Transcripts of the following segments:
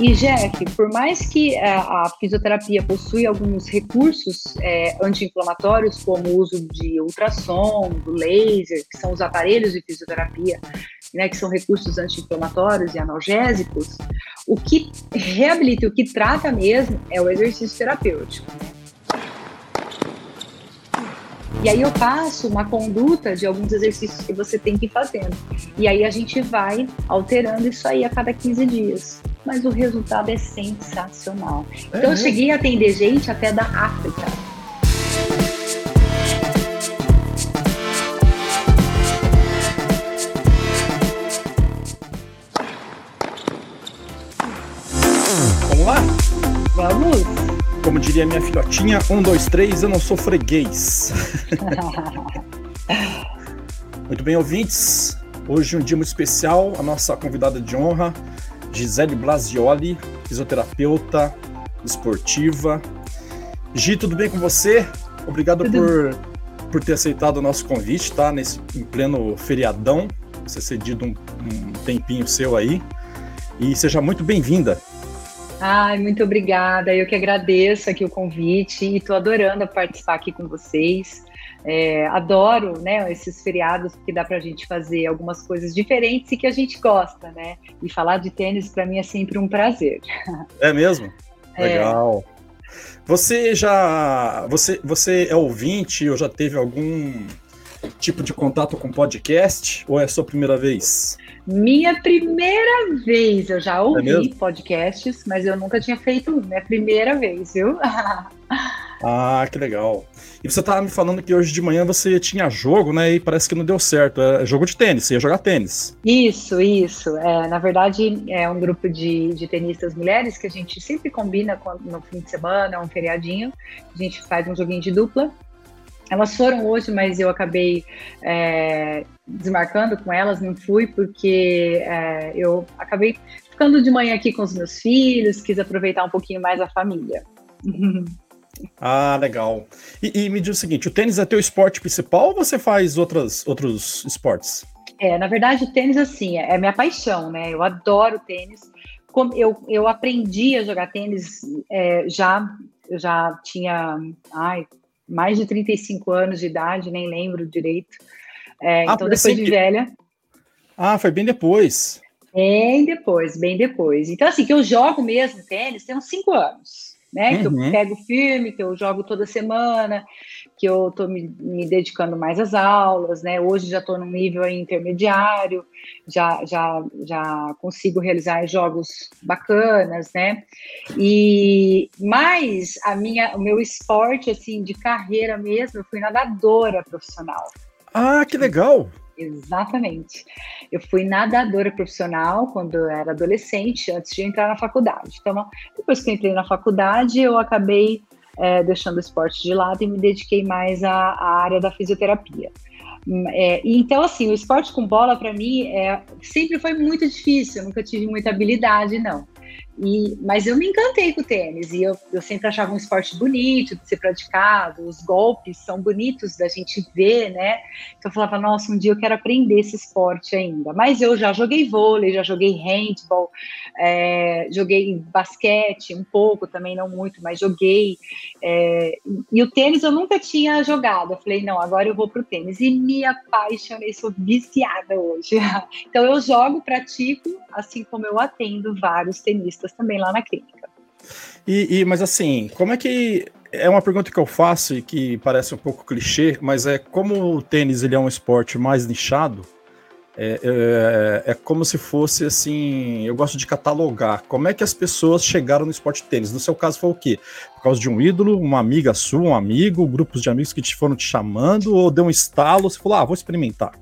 E, Jeff, por mais que a, é, a fisioterapia possui alguns recursos é, anti-inflamatórios, como o uso de ultrassom, do laser, que são os aparelhos de fisioterapia, né, que são recursos anti-inflamatórios e analgésicos, o que reabilita, o que trata mesmo é o exercício terapêutico. E aí eu passo uma conduta de alguns exercícios que você tem que ir fazendo. E aí a gente vai alterando isso aí a cada 15 dias mas o resultado é sensacional. É então, eu cheguei a atender gente até da África. Vamos lá? Vamos! Como diria minha filhotinha, um, dois, três, eu não sou freguês. muito bem, ouvintes. Hoje um dia muito especial. A nossa convidada de honra, Gisele Blasioli, fisioterapeuta esportiva. Gi, tudo bem com você? Obrigado por, por ter aceitado o nosso convite, tá? Nesse, em pleno feriadão, você cedido um, um tempinho seu aí. E seja muito bem-vinda. Ai, muito obrigada. Eu que agradeço aqui o convite e estou adorando participar aqui com vocês. É, adoro né, esses feriados porque dá para a gente fazer algumas coisas diferentes e que a gente gosta, né? E falar de tênis para mim é sempre um prazer. É mesmo? É. Legal. Você já. Você, você é ouvinte ou já teve algum tipo de contato com podcast? Ou é a sua primeira vez? Minha primeira vez, eu já é ouvi é podcasts, mas eu nunca tinha feito minha primeira vez, viu? ah, que legal. E você estava me falando que hoje de manhã você tinha jogo, né? E parece que não deu certo. É jogo de tênis, você ia jogar tênis. Isso, isso. É, na verdade, é um grupo de, de tenistas mulheres que a gente sempre combina no fim de semana, um feriadinho. A gente faz um joguinho de dupla. Elas foram hoje, mas eu acabei é, desmarcando com elas, não fui, porque é, eu acabei ficando de manhã aqui com os meus filhos, quis aproveitar um pouquinho mais a família. Ah, legal. E, e, me diz o seguinte: o tênis é teu esporte principal ou você faz outras, outros esportes? É, na verdade, o tênis, assim, é, é minha paixão, né? Eu adoro tênis. Como eu, eu aprendi a jogar tênis é, já, eu já tinha ai, mais de 35 anos de idade, nem lembro direito. É, ah, então, depois de que... velha. Ah, foi bem depois. Bem depois, bem depois. Então, assim, que eu jogo mesmo tênis tem uns 5 anos né? Uhum. Que eu uhum. pego firme, que eu jogo toda semana, que eu estou me, me, dedicando mais às aulas, né? Hoje já estou num nível intermediário, já, já, já consigo realizar jogos bacanas, né? E mais a minha, o meu esporte assim de carreira mesmo, eu fui nadadora profissional. Ah, que legal! Exatamente. Eu fui nadadora profissional quando eu era adolescente, antes de entrar na faculdade. Então, depois que eu entrei na faculdade, eu acabei é, deixando o esporte de lado e me dediquei mais à, à área da fisioterapia. É, então, assim, o esporte com bola, para mim, é, sempre foi muito difícil, eu nunca tive muita habilidade, não. E, mas eu me encantei com o tênis e eu, eu sempre achava um esporte bonito de ser praticado, os golpes são bonitos da gente ver, né? Então eu falava, nossa, um dia eu quero aprender esse esporte ainda. Mas eu já joguei vôlei, já joguei handball, é, joguei basquete um pouco, também não muito, mas joguei. É, e o tênis eu nunca tinha jogado. Eu falei, não, agora eu vou pro tênis. E me apaixonei, sou viciada hoje. então eu jogo, pratico, assim como eu atendo vários tenistas também lá na clínica. E, e, mas assim, como é que é uma pergunta que eu faço e que parece um pouco clichê, mas é como o tênis ele é um esporte mais nichado, é, é, é, como se fosse assim, eu gosto de catalogar. Como é que as pessoas chegaram no esporte tênis? No seu caso foi o quê? Por causa de um ídolo, uma amiga sua, um amigo, grupos de amigos que te foram te chamando, ou deu um estalo, você falou, ah, vou experimentar.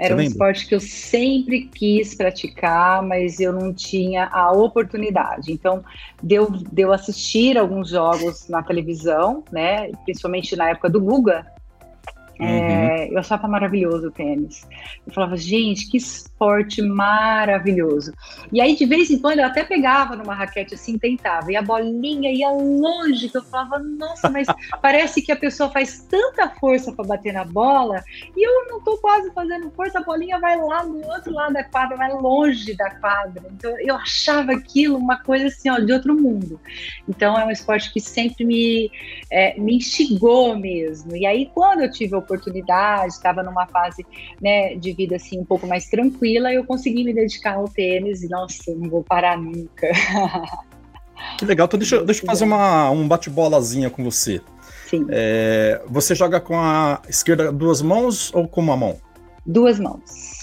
Era um esporte que eu sempre quis praticar, mas eu não tinha a oportunidade. Então, deu, deu assistir alguns jogos na televisão, né? Principalmente na época do Guga. É, uhum. eu achava maravilhoso o tênis. Eu falava, gente, que esporte maravilhoso. E aí, de vez em quando, eu até pegava numa raquete assim, tentava, e a bolinha ia longe, que eu falava, nossa, mas parece que a pessoa faz tanta força para bater na bola, e eu não tô quase fazendo força, a bolinha vai lá no outro lado da quadra, vai longe da quadra. Então, eu achava aquilo uma coisa assim, ó, de outro mundo. Então, é um esporte que sempre me, é, me instigou mesmo. E aí, quando eu tive a oportunidade, estava numa fase né, de vida assim um pouco mais tranquila, eu consegui me dedicar ao tênis e, nossa, não vou parar nunca. Que legal, então deixa, deixa eu fazer uma, um bate-bolazinha com você. Sim. É, você joga com a esquerda duas mãos ou com uma mão? Duas mãos.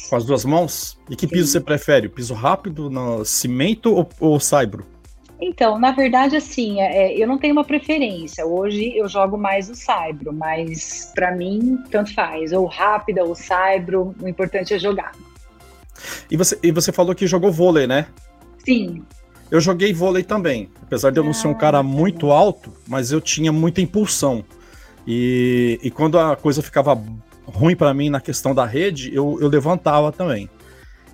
Com as duas mãos? E que Sim. piso você prefere? Piso rápido, no cimento ou, ou saibro? Então, na verdade, assim, é, é, eu não tenho uma preferência. Hoje eu jogo mais o Saibro, mas para mim, tanto faz. Ou rápida, ou Saibro, o importante é jogar. E você, e você falou que jogou vôlei, né? Sim. Eu joguei vôlei também. Apesar de eu não ser um ah, cara muito alto, mas eu tinha muita impulsão. E, e quando a coisa ficava ruim para mim na questão da rede, eu, eu levantava também.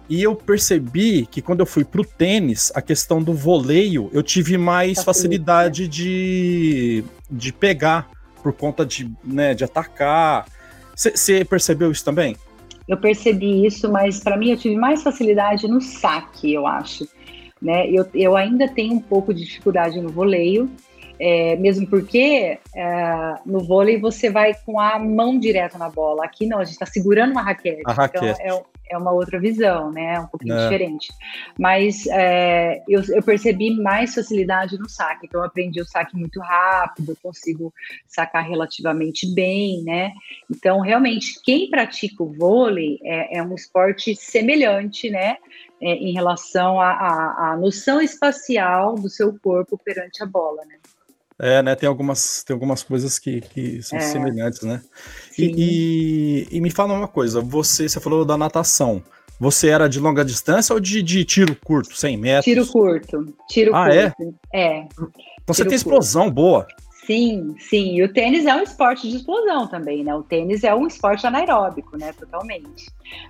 E eu percebi que quando eu fui pro tênis, a questão do voleio, eu tive mais facilidade de, de pegar por conta de, né, de atacar. Você percebeu isso também? Eu percebi isso, mas para mim eu tive mais facilidade no saque, eu acho. Né? Eu, eu ainda tenho um pouco de dificuldade no voleio, é, mesmo porque é, no vôlei você vai com a mão direto na bola. Aqui não, a gente está segurando uma raquete. A raquete. Então é, é uma outra visão, né? Um pouquinho é. diferente. Mas é, eu, eu, percebi mais facilidade no saque. Então, eu aprendi o saque muito rápido, consigo sacar relativamente bem, né? Então, realmente, quem pratica o vôlei é, é um esporte semelhante, né? É, em relação à noção espacial do seu corpo perante a bola, né? É, né? Tem algumas, tem algumas coisas que, que são é. semelhantes, né? E, e, e, me fala uma coisa, você, você falou da natação. Você era de longa distância ou de, de tiro curto, 100 metros? Tiro curto. Tiro ah, é? curto. É? É. Então você tem explosão curto. boa. Sim, sim. E o tênis é um esporte de explosão também, né? O tênis é um esporte anaeróbico, né? Totalmente.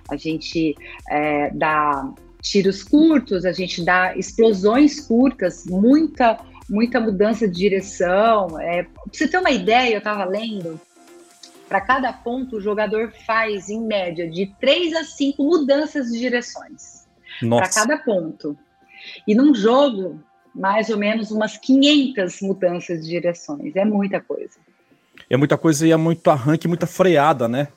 A gente é, dá tiros curtos, a gente dá explosões curtas, muita muita mudança de direção. É, pra você ter uma ideia, eu estava lendo, para cada ponto o jogador faz, em média, de três a cinco mudanças de direções. Para cada ponto. E num jogo, mais ou menos umas 500 mudanças de direções. É muita coisa. É muita coisa e é muito arranque, muita freada, né?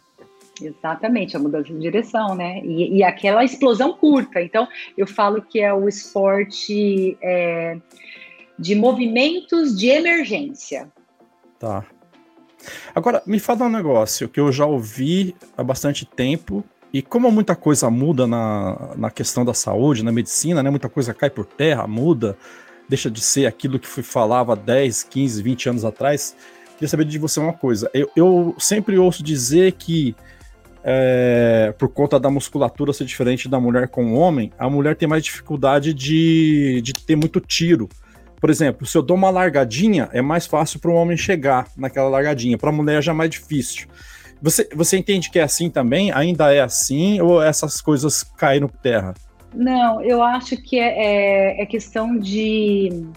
Exatamente, a mudança de direção, né? E, e, aquela explosão curta. Então, eu falo que é o esporte é, de movimentos de emergência. Tá. Agora, me fala um negócio que eu já ouvi há bastante tempo, e como muita coisa muda na, na questão da saúde, na medicina, né? Muita coisa cai por terra, muda, deixa de ser aquilo que foi falava 10, 15, 20 anos atrás. Queria saber de você uma coisa. Eu, eu sempre ouço dizer que é, por conta da musculatura ser diferente da mulher com o homem, a mulher tem mais dificuldade de, de ter muito tiro. Por exemplo, se eu dou uma largadinha, é mais fácil para um homem chegar naquela largadinha, para a mulher já é mais difícil. Você, você entende que é assim também? Ainda é assim? Ou essas coisas caíram por terra? Não, eu acho que é, é, é questão de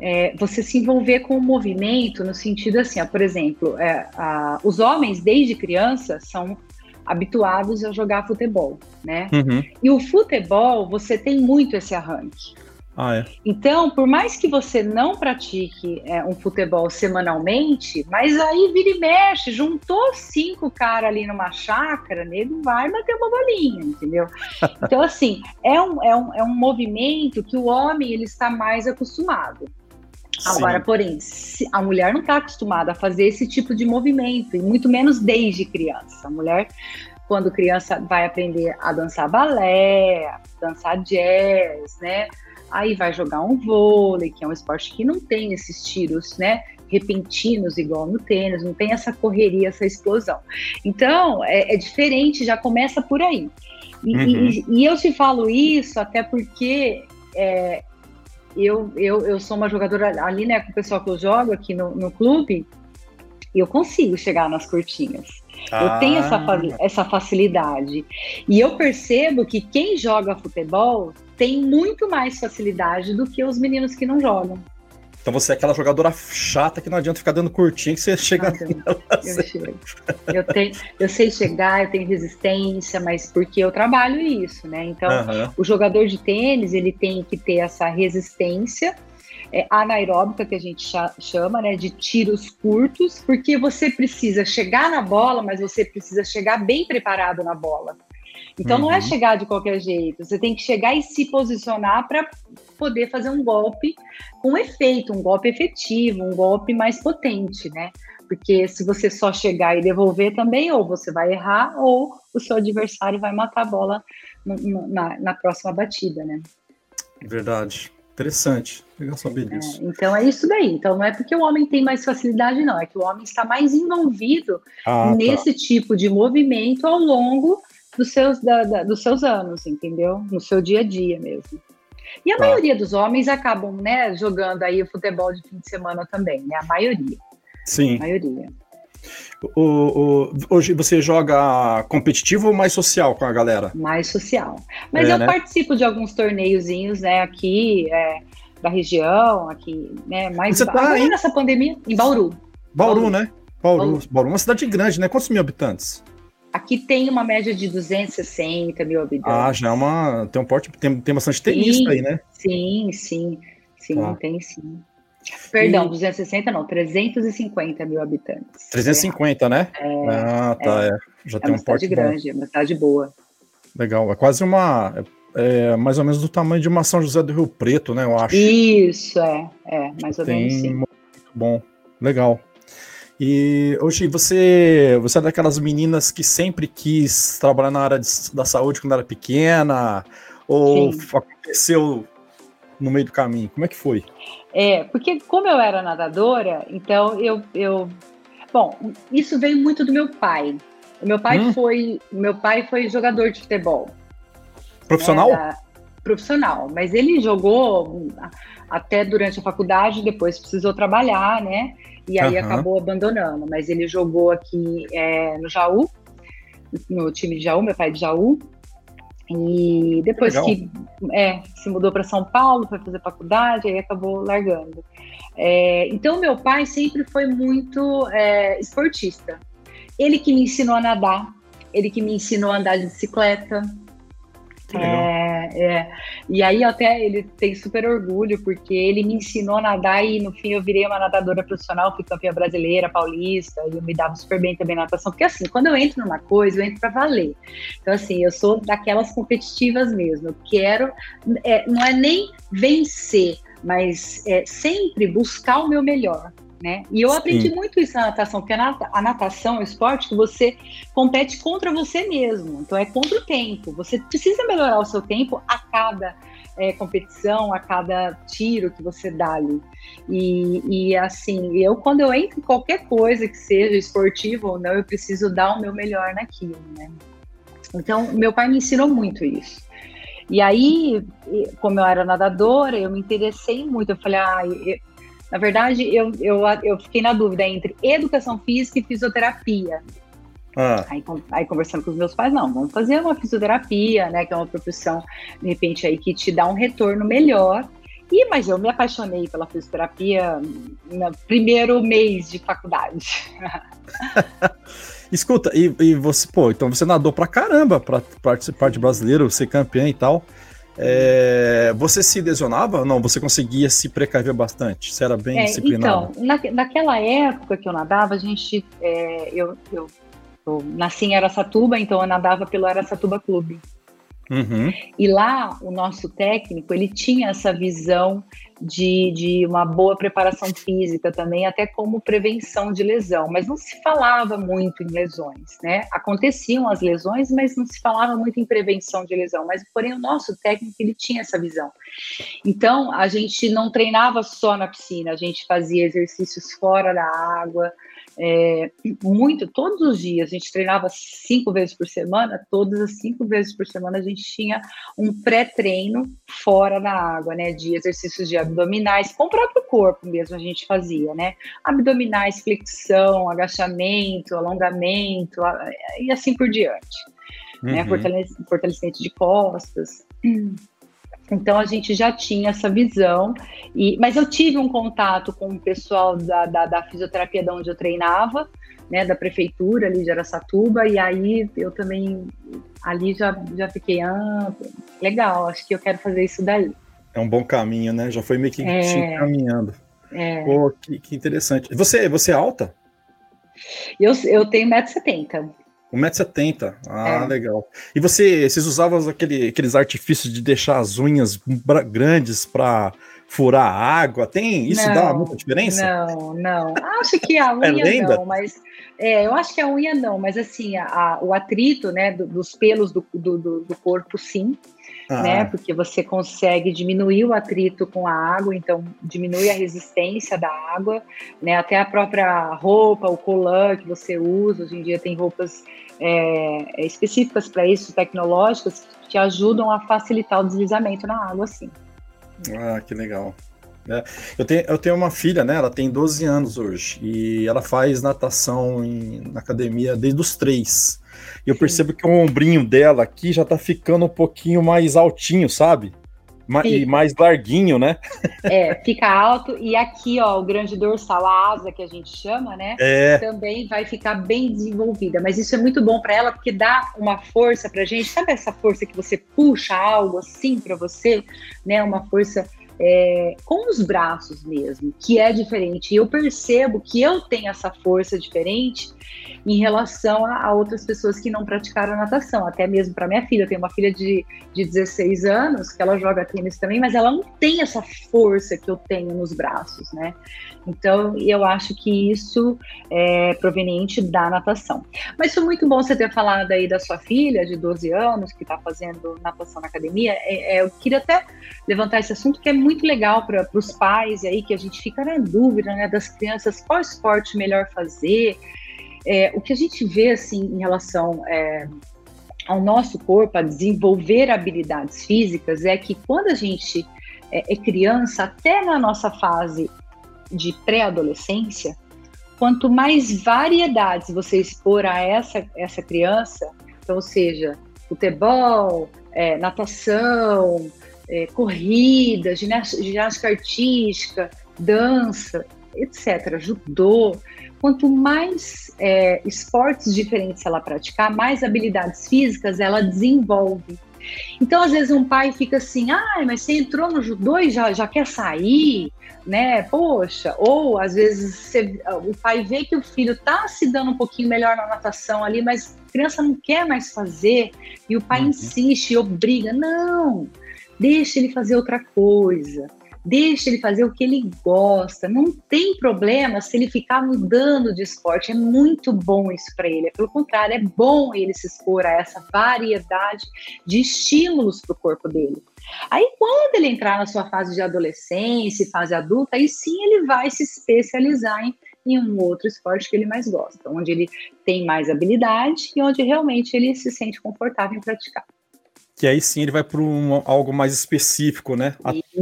é, você se envolver com o movimento no sentido assim, ó, por exemplo, é, a, os homens desde criança são habituados a jogar futebol, né? Uhum. E o futebol você tem muito esse arranque. Ah, é. Então, por mais que você não pratique é, um futebol semanalmente, mas aí vira e mexe, juntou cinco caras ali numa chácara, nego vai bater uma bolinha, entendeu? Então, assim, é um, é, um, é um movimento que o homem ele está mais acostumado. Sim. Agora, porém, a mulher não está acostumada a fazer esse tipo de movimento, e muito menos desde criança. A mulher, quando criança, vai aprender a dançar balé, dançar jazz, né? Aí vai jogar um vôlei, que é um esporte que não tem esses tiros, né? repentinos igual no tênis, não tem essa correria, essa explosão. Então, é, é diferente, já começa por aí. E, uhum. e, e, eu te falo isso até porque é, eu, eu, eu sou uma jogadora ali, né, com o pessoal que eu jogo aqui no, no clube, e eu consigo chegar nas curtinhas. Ah. Eu tenho essa, essa facilidade. E eu percebo que quem joga futebol tem muito mais facilidade do que os meninos que não jogam. Então você é aquela jogadora chata que não adianta ficar dando curtinho que você chega. eu, chego. eu, tenho, eu sei chegar, eu tenho resistência, mas porque eu trabalho isso, né? Então, uhum. o jogador de tênis ele tem que ter essa resistência é, anaeróbica que a gente chama, né, de tiros curtos, porque você precisa chegar na bola, mas você precisa chegar bem preparado na bola. Então uhum. não é uhum. chegar de qualquer jeito, você tem que chegar e se posicionar para poder fazer um golpe com efeito, um golpe efetivo, um golpe mais potente, né? Porque se você só chegar e devolver também, ou você vai errar, ou o seu adversário vai matar a bola no, na, na próxima batida, né? Verdade. Interessante. Legal saber é, disso. É, então é isso daí. Então não é porque o homem tem mais facilidade, não. É que o homem está mais envolvido ah, tá. nesse tá. tipo de movimento ao longo dos seus, da, da, dos seus anos, entendeu? No seu dia a dia mesmo. E a tá. maioria dos homens acabam, né, jogando aí o futebol de fim de semana também, né? A maioria. Sim. A maioria. O, o, hoje você joga competitivo ou mais social com a galera? Mais social. Mas é, eu né? participo de alguns torneiozinhos, né, aqui é, da região, aqui, né, mais você tá aí nessa pandemia em Bauru. Bauru, Bauru. né? Bauru, Bauru. Bauru, uma cidade grande, né? Quantos mil habitantes? Aqui tem uma média de 260 mil habitantes. Ah, já é uma. Tem um porte, tem, tem bastante tenista aí, né? Sim, sim, sim, ah. tem sim. Perdão, e... 260 não, 350 mil habitantes. 350, né? É, ah, tá. É. É. Já é tem um porte grande, bom. é uma cidade boa. Legal, é quase uma. É, é mais ou menos do tamanho de uma São José do Rio Preto, né? Eu acho. Isso, é, é, mais ou tem menos sim. Muito bom, legal. E hoje você, você é daquelas meninas que sempre quis trabalhar na área de, da saúde quando era pequena? Ou Sim. aconteceu no meio do caminho? Como é que foi? É, porque como eu era nadadora, então eu, eu bom, isso veio muito do meu pai. O meu pai hum? foi, meu pai foi jogador de futebol. Profissional? Profissional, mas ele jogou até durante a faculdade, depois precisou trabalhar, né? E aí uhum. acabou abandonando. Mas ele jogou aqui é, no Jaú, no time de Jaú, meu pai é de Jaú. E depois Legal. que é, se mudou para São Paulo, foi fazer faculdade, aí acabou largando. É, então, meu pai sempre foi muito é, esportista. Ele que me ensinou a nadar, ele que me ensinou a andar de bicicleta, é, é. E aí até ele tem super orgulho, porque ele me ensinou a nadar e no fim eu virei uma nadadora profissional, fui campeã brasileira, paulista, e eu me dava super bem também na natação, porque assim, quando eu entro numa coisa, eu entro para valer. Então assim, eu sou daquelas competitivas mesmo, eu quero, é, não é nem vencer, mas é sempre buscar o meu melhor. Né? E eu Sim. aprendi muito isso na natação, porque a natação é um esporte que você compete contra você mesmo, então é contra o tempo. Você precisa melhorar o seu tempo a cada é, competição, a cada tiro que você dá ali. E, e, assim, eu quando eu entro em qualquer coisa que seja esportiva ou não, eu preciso dar o meu melhor naquilo, né? Então, meu pai me ensinou muito isso. E aí, como eu era nadadora, eu me interessei muito. Eu falei, ah, na verdade, eu, eu, eu fiquei na dúvida entre educação física e fisioterapia. Ah. Aí, aí, conversando com os meus pais, não, vamos fazer uma fisioterapia, né? Que é uma profissão, de repente, aí que te dá um retorno melhor. E, mas eu me apaixonei pela fisioterapia no primeiro mês de faculdade. Escuta, e, e, você, pô, então você nadou pra caramba pra participar de brasileiro, ser campeão e tal. É, você se lesionava? Não, você conseguia se precaver bastante? Você era bem é, disciplinado? Então, na, naquela época que eu nadava, a gente. É, eu, eu, eu, nasci em Aracatuba, então eu nadava pelo Aracatuba Clube. Uhum. E lá, o nosso técnico, ele tinha essa visão de, de uma boa preparação física também, até como prevenção de lesão, mas não se falava muito em lesões, né? Aconteciam as lesões, mas não se falava muito em prevenção de lesão, mas porém o nosso técnico, ele tinha essa visão. Então, a gente não treinava só na piscina, a gente fazia exercícios fora da água, é, muito, todos os dias, a gente treinava cinco vezes por semana, todas as cinco vezes por semana a gente tinha um pré-treino fora da água, né, de exercícios de abdominais, com o próprio corpo mesmo a gente fazia, né, abdominais, flexão, agachamento, alongamento, e assim por diante, né, uhum. né, fortalecimento de costas, então a gente já tinha essa visão, e, mas eu tive um contato com o pessoal da, da, da fisioterapia de onde eu treinava, né, da prefeitura ali de Aracatuba, e aí eu também ali já, já fiquei, ah, legal, acho que eu quero fazer isso daí. É um bom caminho, né? Já foi meio que é, caminhando. É. Pô, que, que, interessante. Você, você é alta? Eu, eu tenho 1,70m. 1,70m. Ah, é. legal. E você, vocês usavam aquele, aqueles artifícios de deixar as unhas grandes para furar água? Tem? Isso não, dá muita diferença? Não, não. Acho que a é unha é não, mas. É, eu acho que a unha não, mas assim, a, a, o atrito né, do, dos pelos do, do, do corpo, sim. Ah. Né, porque você consegue diminuir o atrito com a água, então diminui a resistência da água, né, até a própria roupa, o colã que você usa, hoje em dia tem roupas é, específicas para isso, tecnológicas, que te ajudam a facilitar o deslizamento na água, sim. Ah, que legal. É, eu, tenho, eu tenho uma filha, né? Ela tem 12 anos hoje e ela faz natação em, na academia desde os três. E eu Sim. percebo que o ombrinho dela aqui já tá ficando um pouquinho mais altinho, sabe? Ma e mais larguinho, né? É, fica alto. E aqui, ó, o grande dorsal, a asa que a gente chama, né? É. Também vai ficar bem desenvolvida. Mas isso é muito bom para ela, porque dá uma força pra gente. Sabe essa força que você puxa algo assim para você, né? Uma força é, com os braços mesmo, que é diferente. E eu percebo que eu tenho essa força diferente em relação a, a outras pessoas que não praticaram natação, até mesmo para minha filha. Eu tenho uma filha de, de 16 anos que ela joga tênis também, mas ela não tem essa força que eu tenho nos braços, né? Então, eu acho que isso é proveniente da natação. Mas foi muito bom você ter falado aí da sua filha de 12 anos, que está fazendo natação na academia. É, é, eu queria até levantar esse assunto, que é muito legal para os pais aí, que a gente fica na dúvida, né, das crianças, qual esporte melhor fazer. É, o que a gente vê, assim, em relação é, ao nosso corpo, a desenvolver habilidades físicas, é que quando a gente é, é criança, até na nossa fase de pré-adolescência, quanto mais variedades você expor a essa, essa criança, então, ou seja, futebol, é, natação, é, corrida, ginástica artística, dança, etc., judô, quanto mais é, esportes diferentes ela praticar, mais habilidades físicas ela desenvolve. Então, às vezes, um pai fica assim, ah, mas você entrou no judô e já, já quer sair, né? Poxa, ou às vezes você, o pai vê que o filho tá se dando um pouquinho melhor na natação ali, mas a criança não quer mais fazer, e o pai uhum. insiste e obriga. Não, deixa ele fazer outra coisa. Deixa ele fazer o que ele gosta. Não tem problema se ele ficar mudando de esporte. É muito bom isso para ele. É pelo contrário, é bom ele se expor a essa variedade de estímulos para o corpo dele. Aí, quando ele entrar na sua fase de adolescência, fase adulta, aí sim ele vai se especializar em, em um outro esporte que ele mais gosta, onde ele tem mais habilidade e onde realmente ele se sente confortável em praticar que aí sim ele vai para um, algo mais específico, né?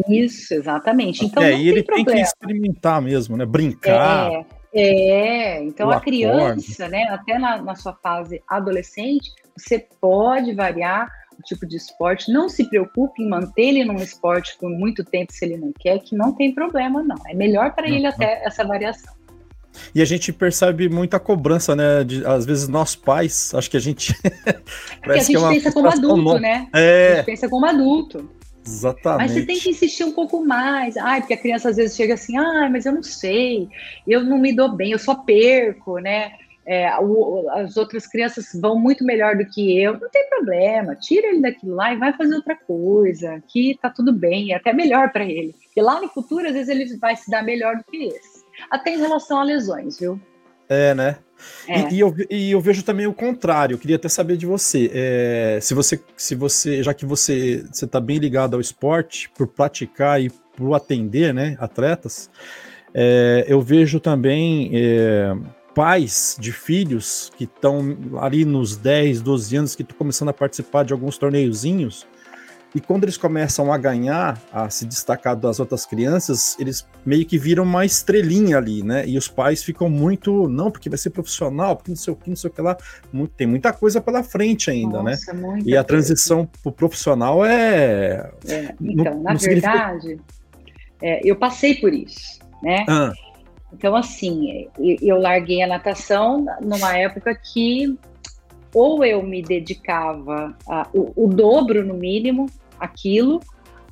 Isso, exatamente. Então, aí ele problema. tem que experimentar mesmo, né? Brincar. É, é. então a criança, né, até na, na sua fase adolescente, você pode variar o tipo de esporte. Não se preocupe em manter ele num esporte por muito tempo se ele não quer, que não tem problema, não. É melhor para ele até essa variação. E a gente percebe muita cobrança, né? De, às vezes nós pais, acho que a gente. Porque a gente é pensa como adulto, né? É. A gente pensa como adulto. Exatamente. Mas você tem que insistir um pouco mais. Ai, porque a criança às vezes chega assim, ai, mas eu não sei, eu não me dou bem, eu só perco, né? É, o, as outras crianças vão muito melhor do que eu, não tem problema, tira ele daquilo lá e vai fazer outra coisa, que tá tudo bem, é até melhor para ele. E lá no futuro, às vezes, ele vai se dar melhor do que esse até em relação a lesões, viu? É, né? É. E, e, eu, e eu vejo também o contrário. Eu queria até saber de você. É, se você, se você, já que você você está bem ligado ao esporte, por praticar e por atender, né, atletas, é, eu vejo também é, pais de filhos que estão ali nos 10, 12 anos, que estão começando a participar de alguns torneiozinhos, e quando eles começam a ganhar, a se destacar das outras crianças, eles meio que viram uma estrelinha ali, né? E os pais ficam muito, não, porque vai ser profissional, porque não sei o que, não sei o que lá. Tem muita coisa pela frente ainda, né? Nossa, né? E a transição para o profissional é. é então, não, na não verdade, significa... é, eu passei por isso, né? Ah. Então, assim, eu larguei a natação numa época que ou eu me dedicava a, o, o dobro no mínimo aquilo,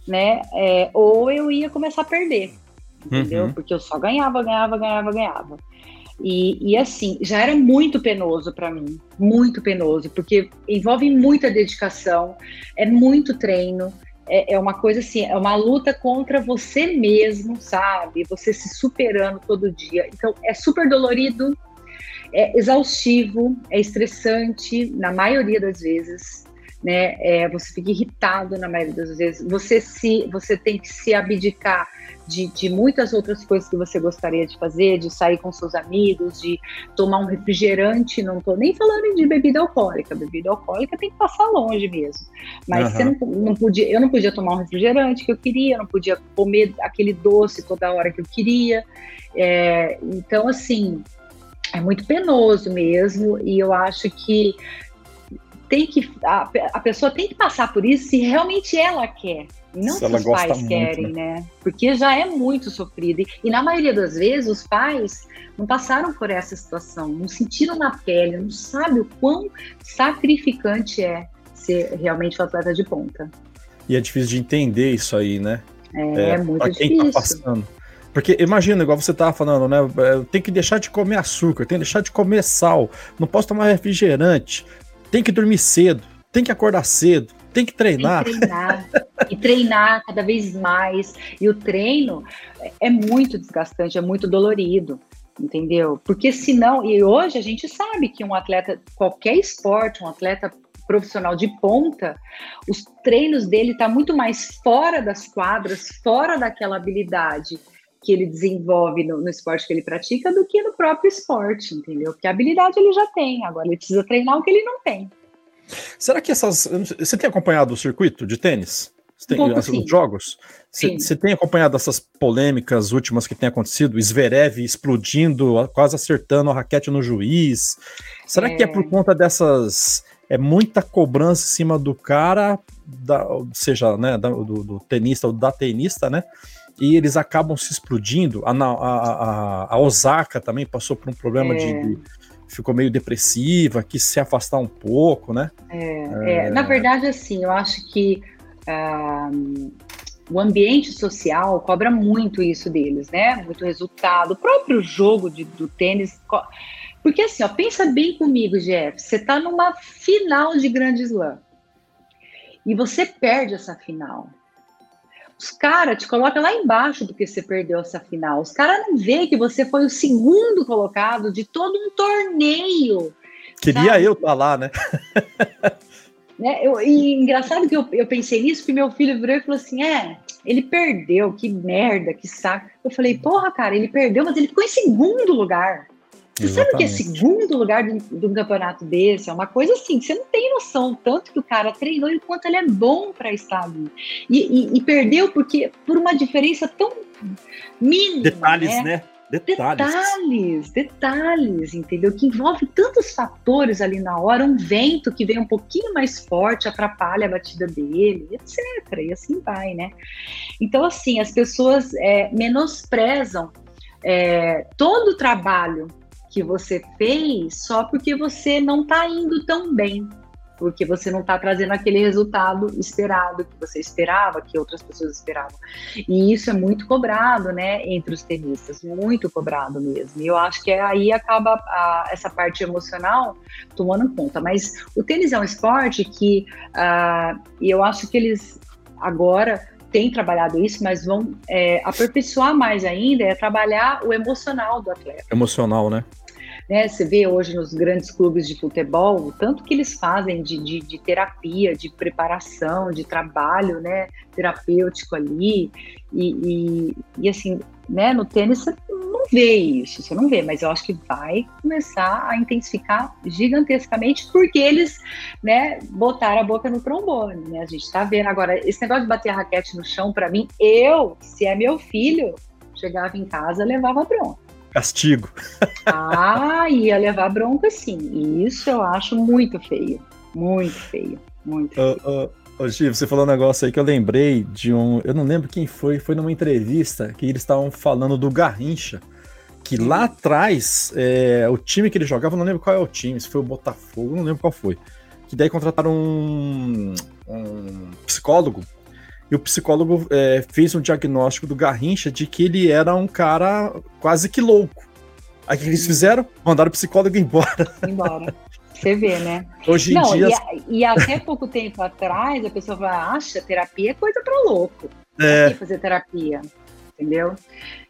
né? É, ou eu ia começar a perder, entendeu? Uhum. Porque eu só ganhava, ganhava, ganhava, ganhava. E, e assim, já era muito penoso para mim, muito penoso, porque envolve muita dedicação, é muito treino, é, é, uma coisa assim, é uma luta contra você mesmo, sabe? Você se superando todo dia. Então, é super dolorido, é exaustivo, é estressante na maioria das vezes né? É, você fica irritado na maioria das vezes. Você se, você tem que se abdicar de, de, muitas outras coisas que você gostaria de fazer, de sair com seus amigos, de tomar um refrigerante. Não estou nem falando de bebida alcoólica. Bebida alcoólica tem que passar longe mesmo. Mas uhum. você não, não podia, eu não podia tomar um refrigerante que eu queria, eu não podia comer aquele doce toda hora que eu queria. É, então, assim, é muito penoso mesmo. E eu acho que tem que a, a pessoa tem que passar por isso se realmente ela quer. Não se, se os pais muito, querem, né? né? Porque já é muito sofrido. E, e, na maioria das vezes, os pais não passaram por essa situação, não sentiram na pele, não sabem o quão sacrificante é ser realmente um atleta de ponta. E é difícil de entender isso aí, né? É, é muito quem tá difícil. Tá passando. Porque imagina, igual você tava falando, né? Tem que deixar de comer açúcar, tem que deixar de comer sal, não posso tomar refrigerante, tem que dormir cedo, tem que acordar cedo, tem que treinar. Tem que treinar. e treinar cada vez mais. E o treino é muito desgastante, é muito dolorido, entendeu? Porque senão, e hoje a gente sabe que um atleta, qualquer esporte, um atleta profissional de ponta, os treinos dele tá muito mais fora das quadras, fora daquela habilidade que ele desenvolve no, no, esporte que ele pratica do que no próprio esporte, entendeu? Porque a habilidade ele já tem, agora ele precisa treinar o que ele não tem. Será que essas. Você tem acompanhado o circuito de tênis? Você tem, um os jogos? Você, você tem acompanhado essas polêmicas últimas que têm acontecido? Zverev explodindo, quase acertando a raquete no juiz. Será é... que é por conta dessas. É muita cobrança em cima do cara, da, seja né, do, do tenista ou da tenista, né? E eles acabam se explodindo. A, a, a, a Osaka também passou por um problema é. de, ficou meio depressiva, quis se afastar um pouco, né? É, é. Na verdade, assim, eu acho que uh, o ambiente social cobra muito isso deles, né? Muito resultado. O próprio jogo de, do tênis. Porque assim, ó, pensa bem comigo, Jeff. Você tá numa final de Grande Slam. E você perde essa final. Os caras te colocam lá embaixo porque você perdeu essa final. Os caras não vê que você foi o segundo colocado de todo um torneio. Queria sabe? eu estar tá lá, né? né? Eu, e engraçado que eu, eu pensei nisso, que meu filho virou e falou assim: é, ele perdeu, que merda, que saco. Eu falei, porra, cara, ele perdeu, mas ele ficou em segundo lugar. Você Exatamente. sabe que é segundo lugar de, de, um campeonato desse? É uma coisa assim, você não tem noção tanto que o cara treinou e quanto ele é bom para estar ali. E, e, e, perdeu porque por uma diferença tão mínima. Detalhes, né? né? Detalhes. detalhes, detalhes, entendeu? Que envolve tantos fatores ali na hora, um vento que vem um pouquinho mais forte, atrapalha a batida dele, etc. E assim vai, né? Então, assim, as pessoas é, menosprezam é, todo o trabalho que você fez só porque você não está indo tão bem, porque você não está trazendo aquele resultado esperado que você esperava, que outras pessoas esperavam. E isso é muito cobrado, né, entre os tenistas, muito cobrado mesmo. E eu acho que aí acaba a, essa parte emocional tomando conta. Mas o tênis é um esporte que uh, eu acho que eles agora têm trabalhado isso, mas vão é, aperfeiçoar mais ainda, é trabalhar o emocional do atleta. Emocional, né? Né? Você vê hoje nos grandes clubes de futebol o tanto que eles fazem de, de, de terapia, de preparação, de trabalho né, terapêutico ali. E, e, e, assim, né, no tênis você não vê isso, você não vê, mas eu acho que vai começar a intensificar gigantescamente porque eles, né, botaram a boca no trombone, né? A gente tá vendo agora esse negócio de bater a raquete no chão para mim, eu, se é meu filho, chegava em casa, levava bronca. Castigo. ah, ia levar bronca sim. Isso eu acho muito feio, muito feio, muito feio. Uh, uh Ô, Chico, você falou um negócio aí que eu lembrei de um. Eu não lembro quem foi, foi numa entrevista que eles estavam falando do Garrincha. Que lá atrás, é, o time que ele jogava, não lembro qual é o time, se foi o Botafogo, não lembro qual foi. Que daí contrataram um, um psicólogo. E o psicólogo é, fez um diagnóstico do Garrincha de que ele era um cara quase que louco. Aí o que eles fizeram? Mandaram o psicólogo embora. Embora. Você vê, né? Hoje em não, dia. E, e, até pouco tempo atrás, a pessoa fala, acha, terapia é coisa para louco. É. fazer terapia. Entendeu?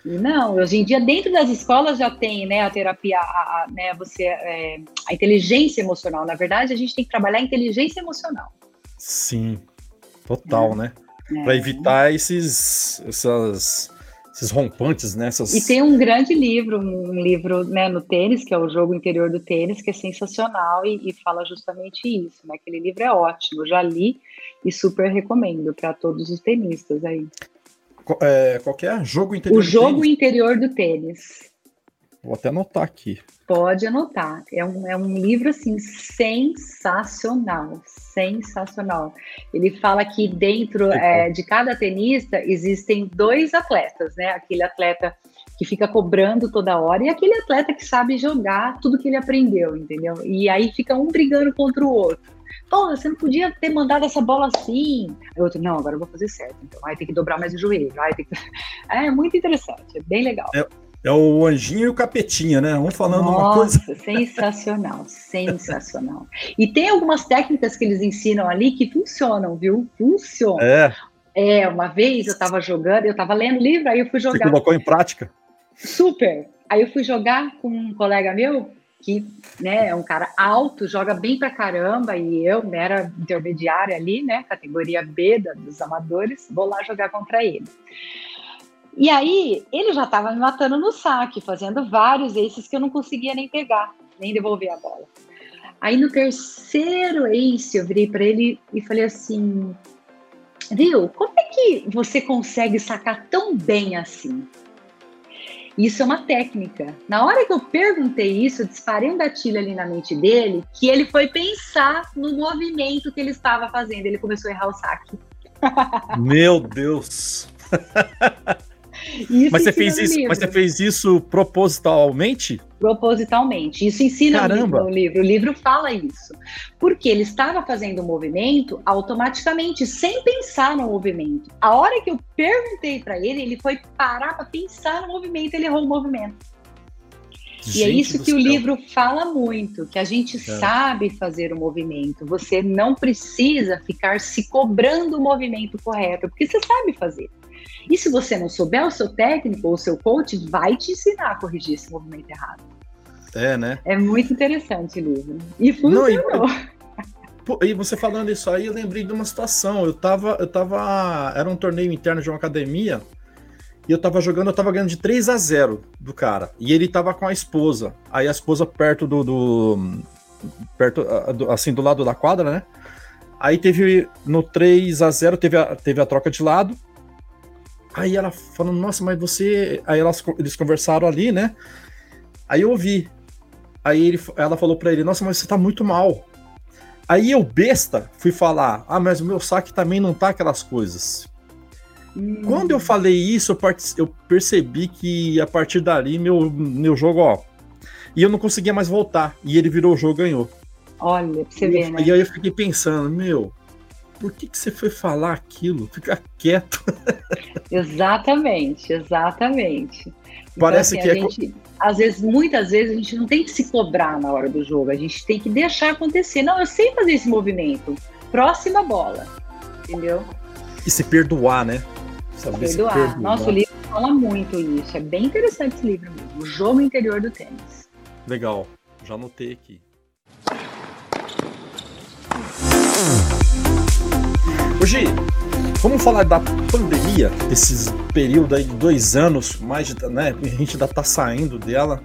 E não, hoje em dia, dentro das escolas já tem né, a terapia, a, a né, você, é, a inteligência emocional. Na verdade, a gente tem que trabalhar a inteligência emocional. Sim, total, é. né? É. Para evitar esses, essas esses rompantes, né? Essas... E tem um grande livro, um livro né, no tênis, que é o jogo interior do tênis, que é sensacional e, e fala justamente isso. Né? Aquele livro é ótimo, já li e super recomendo para todos os tenistas aí. É, qualquer jogo interior o jogo tênis. interior do tênis. Vou até anotar aqui. Pode anotar. É um, é um livro assim sensacional, sensacional. Ele fala que dentro é, de cada tenista existem dois atletas, né? Aquele atleta que fica cobrando toda hora e aquele atleta que sabe jogar tudo que ele aprendeu, entendeu? E aí fica um brigando contra o outro. Pô, você não podia ter mandado essa bola assim. O outro, não, agora eu vou fazer certo. Então, vai ter que dobrar mais o joelho. Ter que... É muito interessante, é bem legal. É, é o anjinho e o capetinha, né? Um falando Nossa, uma coisa. Sensacional, sensacional. E tem algumas técnicas que eles ensinam ali que funcionam, viu? Funcionam. É. É, uma vez eu estava jogando, eu estava lendo livro, aí eu fui jogar. Você colocou em prática? Super. Aí eu fui jogar com um colega meu, que né, é um cara alto, joga bem pra caramba, e eu né, era intermediária ali, né? Categoria B da, dos amadores, vou lá jogar contra ele. E aí, ele já estava me matando no saque, fazendo vários aces que eu não conseguia nem pegar, nem devolver a bola. Aí, no terceiro ace, eu virei para ele e falei assim: Viu, como é que você consegue sacar tão bem assim? Isso é uma técnica. Na hora que eu perguntei isso, eu disparei um gatilho ali na mente dele, que ele foi pensar no movimento que ele estava fazendo. Ele começou a errar o saque. Meu Deus! mas você fez isso, mas você fez isso propositalmente? Propositalmente. Isso ensina Caramba. no livro. O livro fala isso. Porque ele estava fazendo o movimento automaticamente, sem pensar no movimento. A hora que eu perguntei para ele, ele foi parar para pensar no movimento, ele errou o movimento. Gente e é isso que céu. o livro fala muito, que a gente é. sabe fazer o movimento. Você não precisa ficar se cobrando o movimento correto, porque você sabe fazer. E se você não souber, o seu técnico ou o seu coach vai te ensinar a corrigir esse movimento errado. É, né? É muito interessante o livro. E funcionou. Não, e, e você falando isso aí, eu lembrei de uma situação. Eu tava, eu tava. Era um torneio interno de uma academia. E eu tava jogando, eu tava ganhando de 3 a 0 do cara. E ele tava com a esposa. Aí a esposa perto do. do perto, assim, do lado da quadra, né? Aí teve no 3 a 0 teve a, teve a troca de lado. Aí ela falando, nossa, mas você. Aí elas, eles conversaram ali, né? Aí eu ouvi. Aí ele, ela falou para ele, nossa, mas você tá muito mal. Aí eu, besta, fui falar, ah, mas o meu saque também não tá aquelas coisas. Hum. Quando eu falei isso, eu, eu, percebi que a partir dali meu, meu jogo, ó. E eu não conseguia mais voltar. E ele virou o jogo e ganhou. Olha, pra você ver, né? E aí eu fiquei pensando, meu, por que, que você foi falar aquilo? Fica quieto. Exatamente, exatamente. Então, Parece então, assim, que é. Gente, às vezes, muitas vezes, a gente não tem que se cobrar na hora do jogo, a gente tem que deixar acontecer. Não, eu sei fazer esse movimento. Próxima bola. Entendeu? E se perdoar, né? Saber perdoar. perdoar. Nosso livro fala muito isso. É bem interessante esse livro mesmo. O jogo interior do tênis. Legal. Já anotei aqui. Gi, Vamos falar da pandemia, desses período aí de dois anos, mais de, né? A gente ainda tá saindo dela.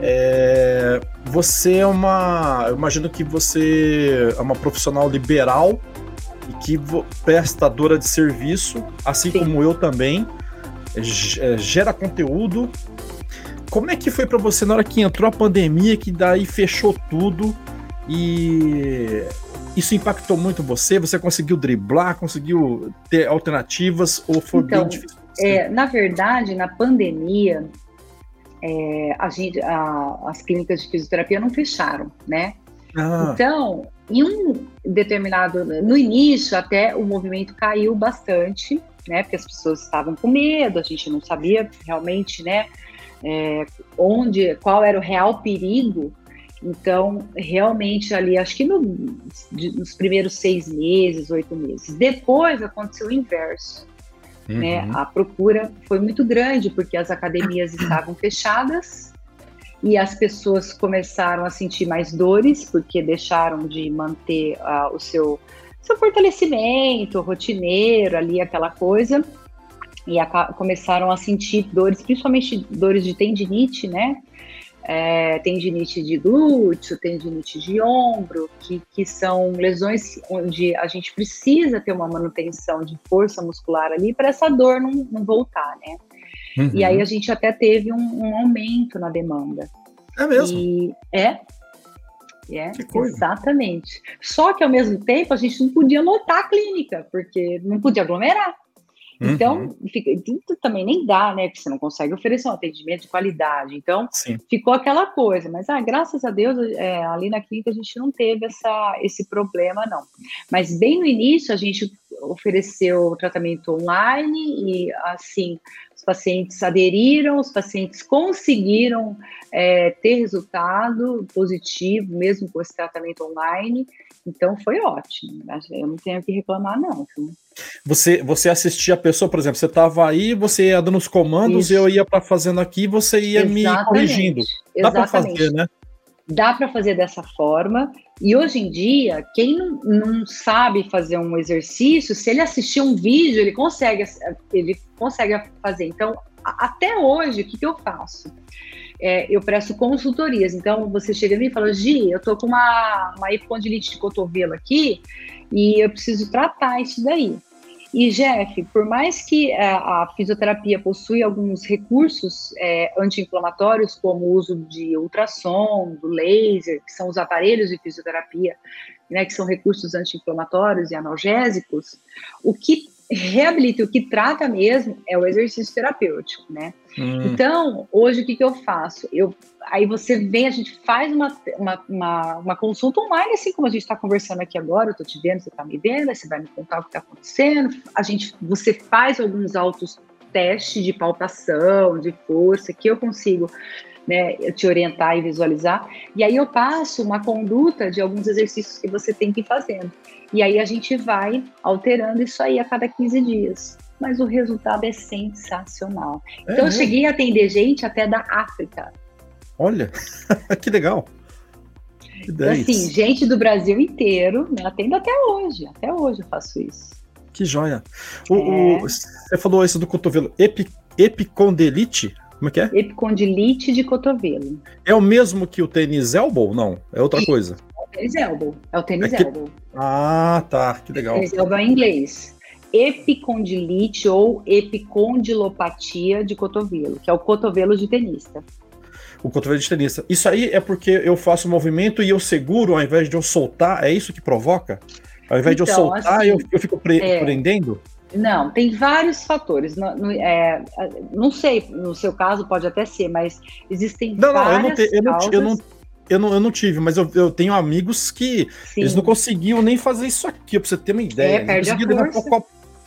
É, você é uma. Eu imagino que você é uma profissional liberal e que prestadora de serviço, assim Sim. como eu também, é, gera conteúdo. Como é que foi para você na hora que entrou a pandemia, que daí fechou tudo e isso impactou muito você? Você conseguiu driblar, conseguiu ter alternativas ou foi então, bem difícil? É, na verdade, na pandemia, é, a gente, a, as clínicas de fisioterapia não fecharam, né? Ah. Então, em um determinado, no início até o movimento caiu bastante, né? Porque as pessoas estavam com medo, a gente não sabia realmente, né? É, onde, qual era o real perigo então, realmente ali, acho que no, nos primeiros seis meses, oito meses. Depois aconteceu o inverso. Né? Uhum. Né? A procura foi muito grande, porque as academias estavam fechadas e as pessoas começaram a sentir mais dores, porque deixaram de manter uh, o seu, seu fortalecimento rotineiro ali, aquela coisa. E a, começaram a sentir dores, principalmente dores de tendinite, né? É, tendinite de glúteo, tendinite de ombro, que, que são lesões onde a gente precisa ter uma manutenção de força muscular ali para essa dor não, não voltar, né? Uhum. E aí a gente até teve um, um, aumento na demanda. É mesmo? E, é. É, exatamente. Só que ao mesmo tempo a gente não podia lotar a clínica, porque não podia aglomerar. Então, uhum. fica, também nem dá, né? Porque você não consegue oferecer um atendimento de qualidade. Então, Sim. ficou aquela coisa. Mas, ah, graças a Deus, é, ali na clínica a gente não teve essa, esse problema, não. Mas bem no início, a gente ofereceu tratamento online e, assim, os pacientes aderiram, os pacientes conseguiram é, ter resultado positivo, mesmo com esse tratamento online. Então, foi ótimo. Eu não tenho que reclamar, não. Você, você assistia a pessoa, por exemplo, você estava aí, você ia dando os comandos, Isso. eu ia para fazendo aqui, você ia Exatamente. me corrigindo. Dá para fazer, né? Dá para fazer dessa forma. E hoje em dia, quem não, não, sabe fazer um exercício, se ele assistir um vídeo, ele consegue, ele consegue fazer. Então, até hoje, o que, que eu faço? É, eu presto consultorias. Então, você chega ali e fala, Gi, eu tô com uma, uma de cotovelo aqui e eu preciso tratar isso daí. E, Jeff, por mais que a, é, a fisioterapia possui alguns recursos é, anti-inflamatórios, como o uso de ultrassom, do laser, que são os aparelhos de fisioterapia, né, que são recursos anti-inflamatórios e analgésicos, o que reabilita, o que trata mesmo é o exercício terapêutico, né? Hum. Então, hoje o que, que eu faço? Eu, aí você vem, a gente faz uma, uma, uma, uma consulta online, assim como a gente está conversando aqui agora, eu estou te vendo, você está me vendo, você vai me contar o que está acontecendo. A gente, você faz alguns autos testes de palpação, de força, que eu consigo né, te orientar e visualizar. E aí eu passo uma conduta de alguns exercícios que você tem que ir fazendo. E aí a gente vai alterando isso aí a cada 15 dias. Mas o resultado é sensacional. É, então eu cheguei a atender gente até da África. Olha, que legal. Que assim, gente do Brasil inteiro, né? Atendo até hoje. Até hoje eu faço isso. Que joia. O, é. o, você falou isso do cotovelo epi, epicondelite? Como é que é? Epicondilite de cotovelo. É o mesmo que o tênis elbow? Não, é outra coisa. O tênis elbow. É o tênis é que... elbow. Ah, tá. Que legal. Tênis elbow é em inglês. Epicondilite ou epicondilopatia de cotovelo, que é o cotovelo de tenista. O cotovelo de tenista. Isso aí é porque eu faço movimento e eu seguro ao invés de eu soltar? É isso que provoca? Ao invés então, de eu então, soltar, assim, eu, eu fico pre é, prendendo? Não, tem vários fatores. Não, não, é, não, sei, no seu caso pode até ser, mas existem não, várias não, eu não, te, eu não, eu não, eu não, eu não tive, mas eu, eu tenho amigos que Sim. eles não conseguiam nem fazer isso aqui, pra você ter uma ideia. É, perde a força.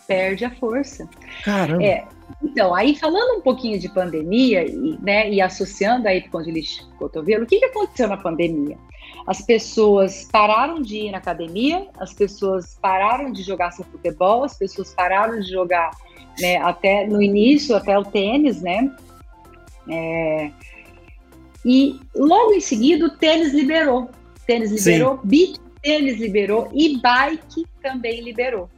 Perde a força. Caramba. É, então, aí falando um pouquinho de pandemia e, né, e associando a epicondilite cotovelo, o que, que aconteceu na pandemia? As pessoas pararam de ir na academia, as pessoas pararam de jogar seu futebol, as pessoas pararam de jogar, né, até no início, até o tênis, né? É, e logo em seguida o tênis liberou. Tênis liberou, beat tênis liberou e bike também liberou.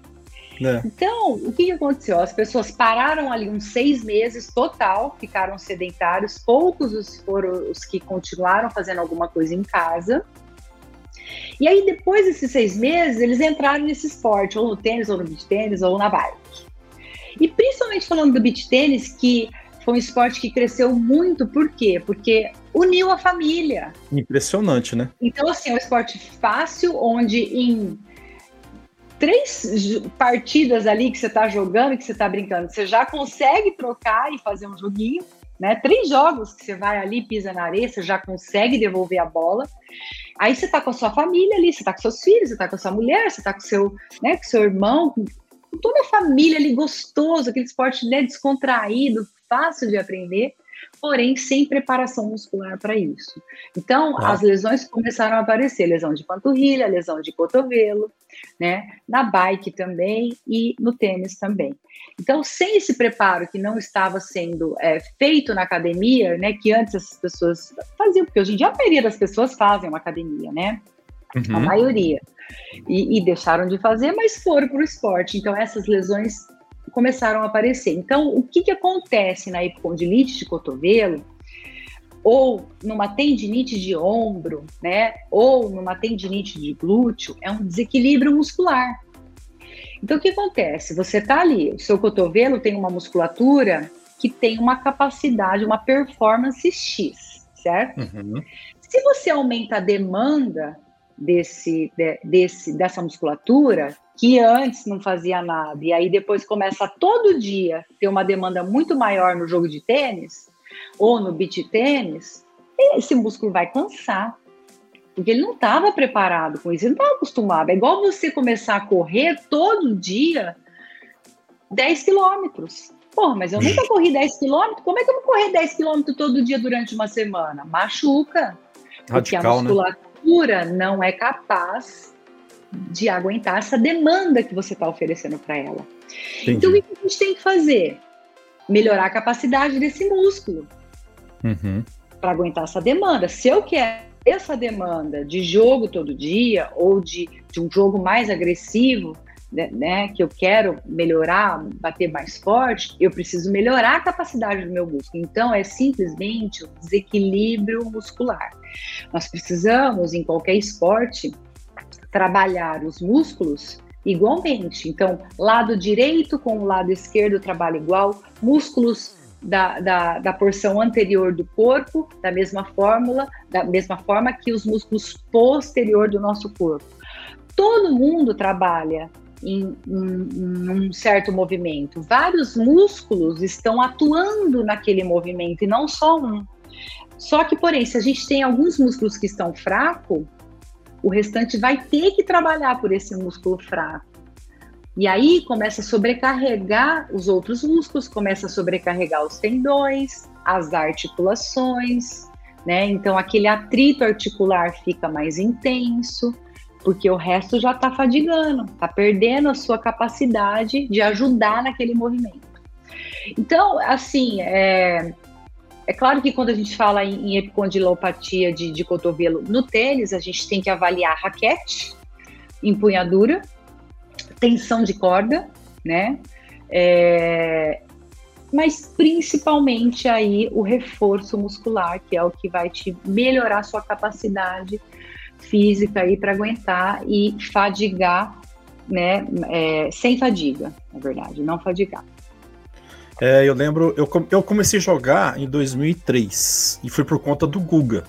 É. Então, o que, que aconteceu? As pessoas pararam ali uns seis meses total, ficaram sedentários, poucos os, foram os que continuaram fazendo alguma coisa em casa. E aí, depois desses seis meses, eles entraram nesse esporte, ou no tênis, ou no beach tênis, ou na bike. E principalmente falando do beach tênis, que foi um esporte que cresceu muito, por quê? Porque uniu a família. Impressionante, né? Então, assim, é um esporte fácil, onde em três partidas ali que você está jogando, que você está brincando, você já consegue trocar e fazer um joguinho, né? Três jogos que você vai ali, pisa na areia, você já consegue devolver a bola. Aí você está com a sua família ali, você está com seus filhos, você está com a sua mulher, você está com seu, né, com seu irmão, com toda a família ali gostoso, aquele esporte né, descontraído, fácil de aprender porém sem preparação muscular para isso. Então, ah. as lesões começaram a aparecer, lesão de panturrilha, lesão de cotovelo, né? Na bike também e no tênis também. Então, sem esse preparo que não estava sendo é, feito na academia, né? Que antes as pessoas faziam, porque hoje em dia a maioria das pessoas fazem uma academia, né? Uhum. A maioria. E, e deixaram de fazer, mas foram para o esporte. Então, essas lesões começaram a aparecer. Então, o que, que acontece na epicondilite de cotovelo, ou numa tendinite de ombro, né, ou numa tendinite de glúteo, é um desequilíbrio muscular. Então, o que acontece? Você está ali, o seu cotovelo tem uma musculatura que tem uma capacidade, uma performance X, certo? Uhum. Se você aumenta a demanda desse, de, desse, dessa musculatura, que antes não fazia nada, e aí depois começa todo dia ter uma demanda muito maior no jogo de tênis, ou no beach tênis, esse músculo vai cansar. Porque ele não estava preparado com isso, ele não estava acostumado. É igual você começar a correr todo dia 10 quilômetros. Porra, mas eu nunca corri 10 quilômetros. Como é que eu vou correr 10 quilômetros todo dia durante uma semana? Machuca. Radical, porque a né? musculatura né? não é capaz de aguentar essa demanda que você está oferecendo para ela. Entendi. Então, o que a gente tem que fazer? Melhorar a capacidade desse músculo uhum. para aguentar essa demanda. Se eu quero essa demanda de jogo todo dia ou de, de um jogo mais agressivo, né, né, que eu quero melhorar, bater mais forte, eu preciso melhorar a capacidade do meu músculo. Então, é simplesmente o desequilíbrio muscular. Nós precisamos, em qualquer esporte, trabalhar os músculos igualmente. Então, lado direito com o lado esquerdo trabalha igual, músculos da, da, da, porção anterior do corpo, da mesma fórmula, da mesma forma que os músculos posterior do nosso corpo. Todo mundo trabalha em, em, em, um certo movimento. Vários músculos estão atuando naquele movimento e não só um. Só que, porém, se a gente tem alguns músculos que estão fracos, o restante vai ter que trabalhar por esse músculo fraco. E aí começa a sobrecarregar os outros músculos, começa a sobrecarregar os tendões, as articulações, né? Então aquele atrito articular fica mais intenso, porque o resto já está fadigando, está perdendo a sua capacidade de ajudar naquele movimento. Então, assim, é, é claro que quando a gente fala em, em epicondilopatia de, de cotovelo no tênis, a gente tem que avaliar raquete, empunhadura, tensão de corda, né? É, mas principalmente aí o reforço muscular, que é o que vai te melhorar sua capacidade física aí para aguentar e fadigar, né? É, sem fadiga, na verdade, não fadigar. É, eu lembro, eu, eu comecei a jogar em 2003 e foi por conta do Guga.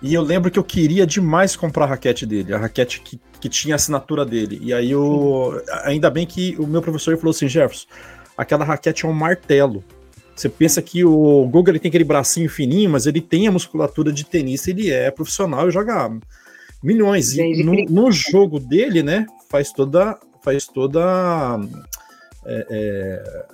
E eu lembro que eu queria demais comprar a raquete dele, a raquete que, que tinha a assinatura dele. E aí eu. Ainda bem que o meu professor falou assim, Jefferson, aquela raquete é um martelo. Você pensa que o Guga ele tem aquele bracinho fininho, mas ele tem a musculatura de tenista, ele é profissional e joga milhões. E no, no jogo dele, né, faz toda. Faz toda. É, é,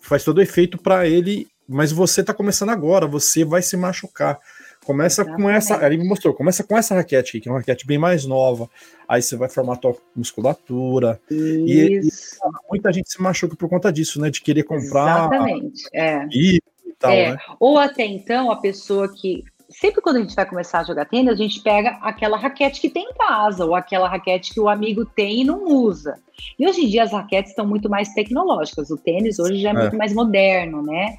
faz todo efeito para ele, mas você está começando agora, você vai se machucar. Começa Exatamente. com essa, ele me mostrou, começa com essa raquete aqui, que é uma raquete bem mais nova, aí você vai formar a tua musculatura. E, e, muita gente se machuca por conta disso, né? De querer comprar. Exatamente. É. E, tal, é. Né? Ou até então, a pessoa que sempre quando a gente vai começar a jogar tênis, a gente pega aquela raquete que tem em casa, ou aquela raquete que o amigo tem e não usa. E hoje em dia as raquetes estão muito mais tecnológicas. O tênis hoje já é, é. muito mais moderno, né?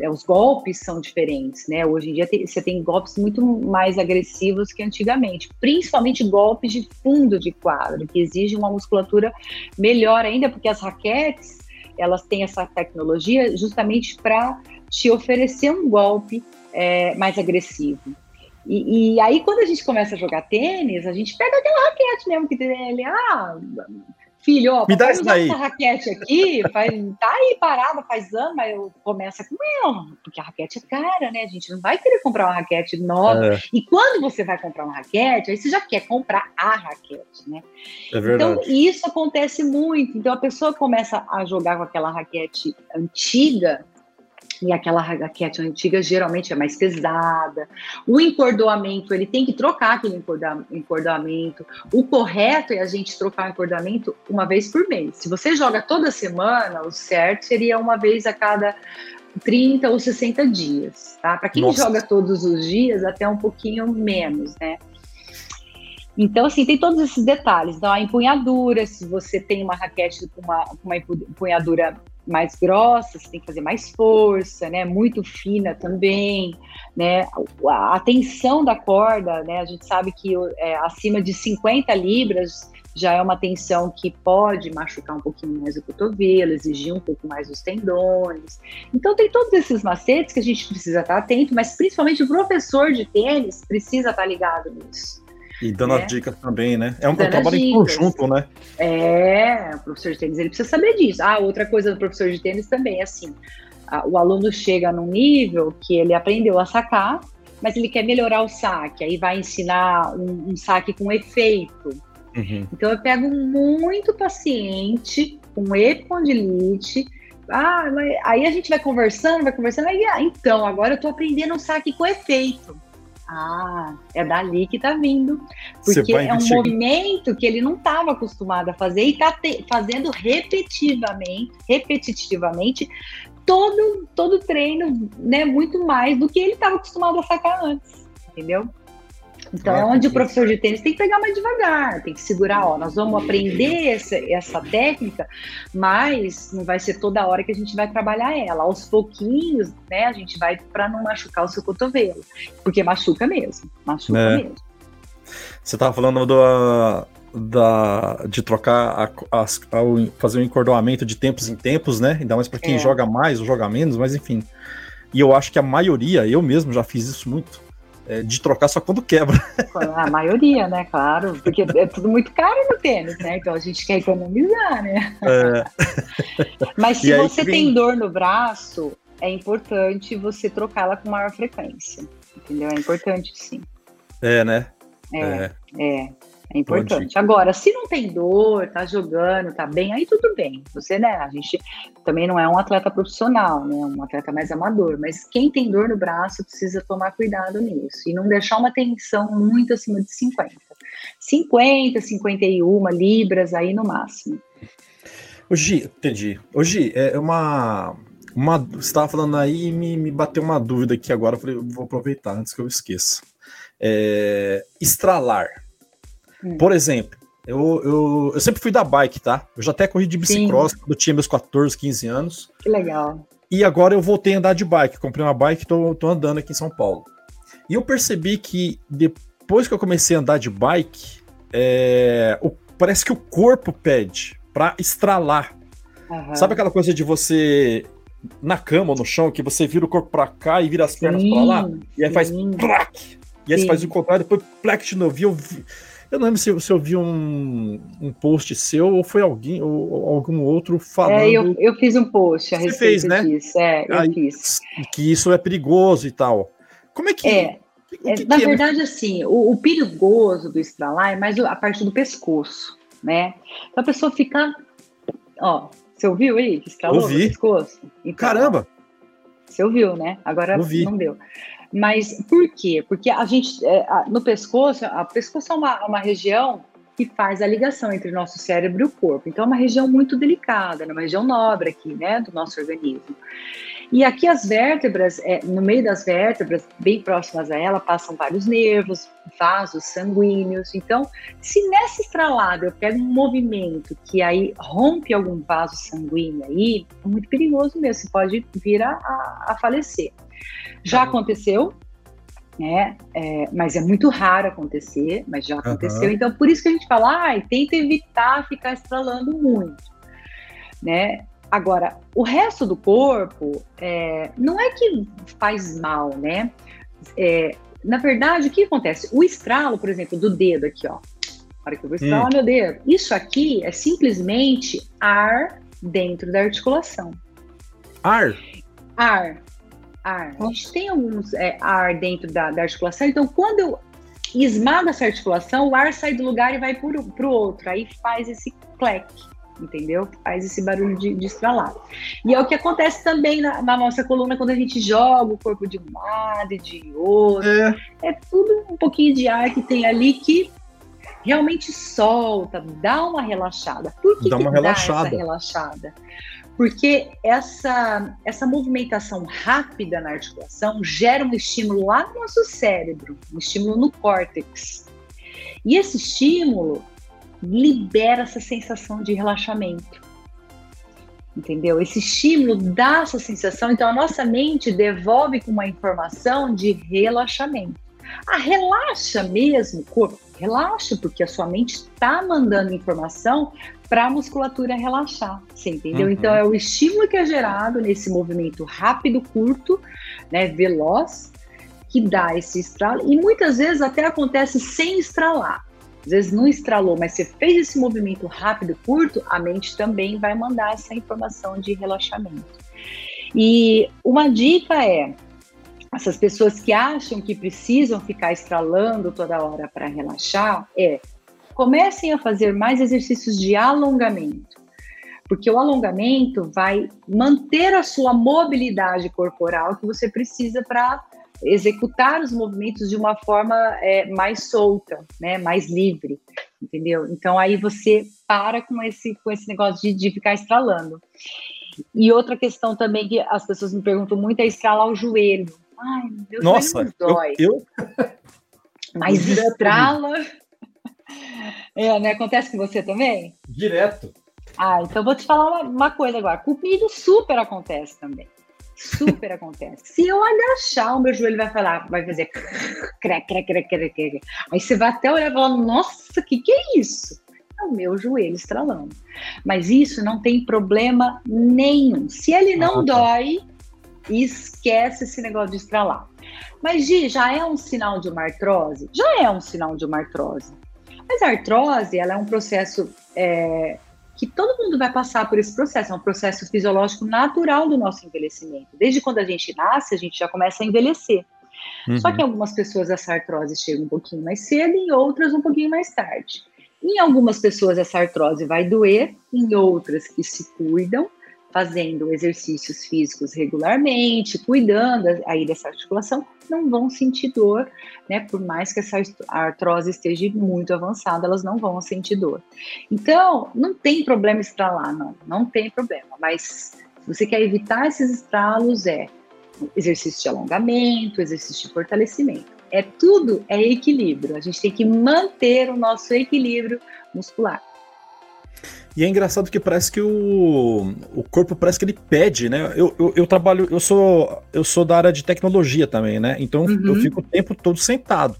É, os golpes são diferentes, né? Hoje em dia tem, você tem golpes muito mais agressivos que antigamente, principalmente golpes de fundo de quadro, que exigem uma musculatura melhor ainda, porque as raquetes elas têm essa tecnologia justamente para te oferecer um golpe é, mais agressivo. E, e, aí, quando a gente começa a jogar tênis, a gente pega aquela raquete mesmo que tem ali, ah, filho, ó, Me dá isso daí. essa raquete aqui, faz, tá aí parada faz anos, mas eu começo com ela, porque a raquete é cara, né? A gente não vai querer comprar uma raquete nova. É. E quando você vai comprar uma raquete, aí você já quer comprar a raquete, né? É então, isso acontece muito. Então, a pessoa começa a jogar com aquela raquete antiga, e aquela raquete antiga geralmente é mais pesada. O encordoamento, ele tem que trocar aquele encordoamento. O correto é a gente trocar o encordoamento uma vez por mês. Se você joga toda semana, o certo seria uma vez a cada 30 ou 60 dias, tá? Para quem Nossa. joga todos os dias, até um pouquinho menos, né? Então, assim, tem todos esses detalhes. Então, a empunhadura, se você tem uma raquete com uma, uma empunhadura mais grossa, você tem que fazer mais força, né? Muito fina também, né? A, tensão da corda, né? A gente sabe que é, acima de 50 libras já é uma tensão que pode machucar um pouquinho mais o cotovelo, exigir um pouco mais os tendões. Então tem todos esses macetes que a gente precisa estar atento, mas principalmente o professor de tênis precisa estar ligado nisso. E dando né? as dicas também, né? É um, trabalho em conjunto, né? É, o professor de tênis ele precisa saber disso. Ah, outra coisa do professor de tênis também é assim: a, o aluno chega num nível que ele aprendeu a sacar, mas ele quer melhorar o saque, aí vai ensinar um, um saque com efeito. Uhum. Então eu pego muito paciente com epicondilite. Ah, aí a gente vai conversando, vai conversando, aí, ah, então, agora eu tô aprendendo um saque com efeito. Ah, é dali que tá vindo. Porque é um movimento que ele não estava acostumado a fazer e está fazendo repetitivamente, repetitivamente todo todo treino, né, muito mais do que ele estava acostumado a sacar antes, entendeu? Então, é onde o professor de tênis tem que pegar mais devagar, tem que segurar, ó, nós vamos aprender essa, essa técnica, mas não vai ser toda hora que a gente vai trabalhar ela. Aos pouquinhos, né, a gente vai para não machucar o seu cotovelo, porque machuca mesmo, machuca é. mesmo. Você estava falando do, da, de trocar, a, a, a, fazer um encordoamento de tempos em tempos, né? Ainda mais para quem é. joga mais ou joga menos, mas enfim. E eu acho que a maioria, eu mesmo já fiz isso muito é, de trocar só quando quebra. A maioria, né? Claro, porque é tudo muito caro no tênis, né? Então a gente quer economizar, né? É. Mas se você vem... tem dor no braço, é importante você trocá-la com maior frequência. Entendeu? É importante sim. É, né? É, é. é. É importante. Agora, se não tem dor, tá jogando, tá bem, aí tudo bem. Você, né? A gente também não é um atleta profissional, né? Um atleta mais amador. Mas quem tem dor no braço precisa tomar cuidado nisso e não deixar uma tensão muito acima de 50. 50, 51 libras aí no máximo. Hoje, entendi. Hoje é uma. uma você estava falando aí e me, me bateu uma dúvida aqui agora. Eu falei, vou aproveitar antes que eu esqueça. É, estralar Hum. Por exemplo, eu, eu, eu, sempre fui da bike, tá? Eu já até corri de bicicross Sim. quando tinha meus 14, 15 anos. Que legal. E agora eu voltei a andar de bike. Comprei uma bike e tô, tô andando aqui em São Paulo. E eu percebi que depois que eu comecei a andar de bike, é, o, parece que o corpo pede para estralar. Uhum. Sabe aquela coisa de você na cama ou no chão, que você vira o corpo para cá e vira as pernas para lá? E aí sim. faz plaque. E aí sim. você faz o contrário, depois plaque de novo. E eu vi, eu não lembro se, se eu vi um, um post seu ou foi alguém ou, algum outro falando. É, eu, eu fiz um post a respeito fez, né? disso. É, eu Aí, fiz. Que isso é perigoso e tal. Como é que. É. Que, é, na é? verdade, assim, o, o, perigoso do estralar é mais a parte do pescoço, né? Então a pessoa fica. Ó, você ouviu aí que estralou Ouvi. no pescoço? Então, Caramba! Você ouviu, né? Agora Ouvi. não deu. Mas por quê? Porque a gente, é, no pescoço, a pescoço é uma, uma região que faz a ligação entre o nosso cérebro e o corpo. Então, é uma região muito delicada, é uma região nobre aqui, né, do nosso organismo. E aqui as vértebras, é, no meio das vértebras, bem próximas a ela, passam vários nervos, vasos sanguíneos. Então, se nessa estralada eu pego um movimento que aí rompe algum vaso sanguíneo aí, é muito perigoso mesmo, você pode vir a, a falecer. Já uhum. aconteceu, né? É, mas é muito raro acontecer, mas já aconteceu. Uhum. Então, por isso que a gente fala, ah, tenta evitar ficar estralando muito, né? Agora, o resto do corpo é, não é que faz mal, né? É, na verdade, o que acontece? O estralo, por exemplo, do dedo aqui, ó. Para que eu vou estralar hum. meu dedo. Isso aqui é simplesmente ar dentro da articulação. Ar? Ar. Ar. A gente tem alguns é, ar dentro da, da articulação, então quando eu esmago essa articulação, o ar sai do lugar e vai para o outro. Aí faz esse cleque entendeu? Faz esse barulho de, de estralar. E é o que acontece também na, na, nossa coluna quando a gente joga o corpo de um lado e de outro. É. é tudo um pouquinho de ar que tem ali que realmente solta, dá uma relaxada. Por que dá uma que relaxada. Dá essa relaxada? Porque essa, essa movimentação rápida na articulação gera um estímulo lá no nosso cérebro, um estímulo no córtex. E esse estímulo libera essa sensação de relaxamento. Entendeu? Esse estímulo dá essa sensação, então a nossa mente devolve com uma informação de relaxamento. Ah, relaxa mesmo, corpo, relaxa, porque a sua mente está mandando informação para a musculatura relaxar, você entendeu? Uhum. Então é o estímulo que é gerado nesse movimento rápido, curto, né, veloz, que dá esse estralo, e muitas vezes até acontece sem estralar. Às vezes não estralou, mas você fez esse movimento rápido e curto, a mente também vai mandar essa informação de relaxamento. E uma dica é: essas pessoas que acham que precisam ficar estralando toda hora para relaxar, é comecem a fazer mais exercícios de alongamento. Porque o alongamento vai manter a sua mobilidade corporal que você precisa para executar os movimentos de uma forma é, mais solta, né, mais livre, entendeu? Então aí você para com esse com esse negócio de, de ficar estralando. E outra questão também que as pessoas me perguntam muito é estralar o joelho. Ai, meu Nossa, joelho dói. Eu, eu... Mas estrala. É, né? Acontece com você também? Direto. Ah, então vou te falar uma, uma coisa agora. Comigo super acontece também. Super acontece. Se eu agachar, o meu joelho vai falar, vai fazer crec, crec, crec, crec, crec. Aí você vai até olhar e falar, nossa, que que é isso? É o meu joelho estralando. Mas isso não tem problema nenhum. Se ele não ah, tá. Dói, esquece esse negócio de estralar. Mas, Gi, já é um sinal de uma artrose? Já é um sinal de uma artrose. Mas a artrose, ela é um processo é, que todo mundo vai passar por esse processo, é um processo fisiológico natural do nosso envelhecimento. Desde quando a gente nasce, a gente já começa a envelhecer. Uhum. Só que algumas pessoas essa artrose chega um pouquinho mais cedo e outras um pouquinho mais tarde. Em algumas pessoas essa artrose vai doer, em outras que se cuidam, fazendo exercícios físicos regularmente, cuidando aí dessa articulação, não vão sentir dor, né? Por mais que essa artrose esteja muito avançada, elas não vão sentir dor. Então, não tem problema estralar, não, não tem problema. Mas se você quer evitar esses estralos, é exercício de alongamento, exercício de fortalecimento. É tudo é equilíbrio. A gente tem que manter o nosso equilíbrio muscular. E é engraçado que parece que o, o corpo parece que ele pede, né? Eu, eu, eu trabalho, eu sou eu sou da área de tecnologia também, né? Então uhum. eu fico o tempo todo sentado.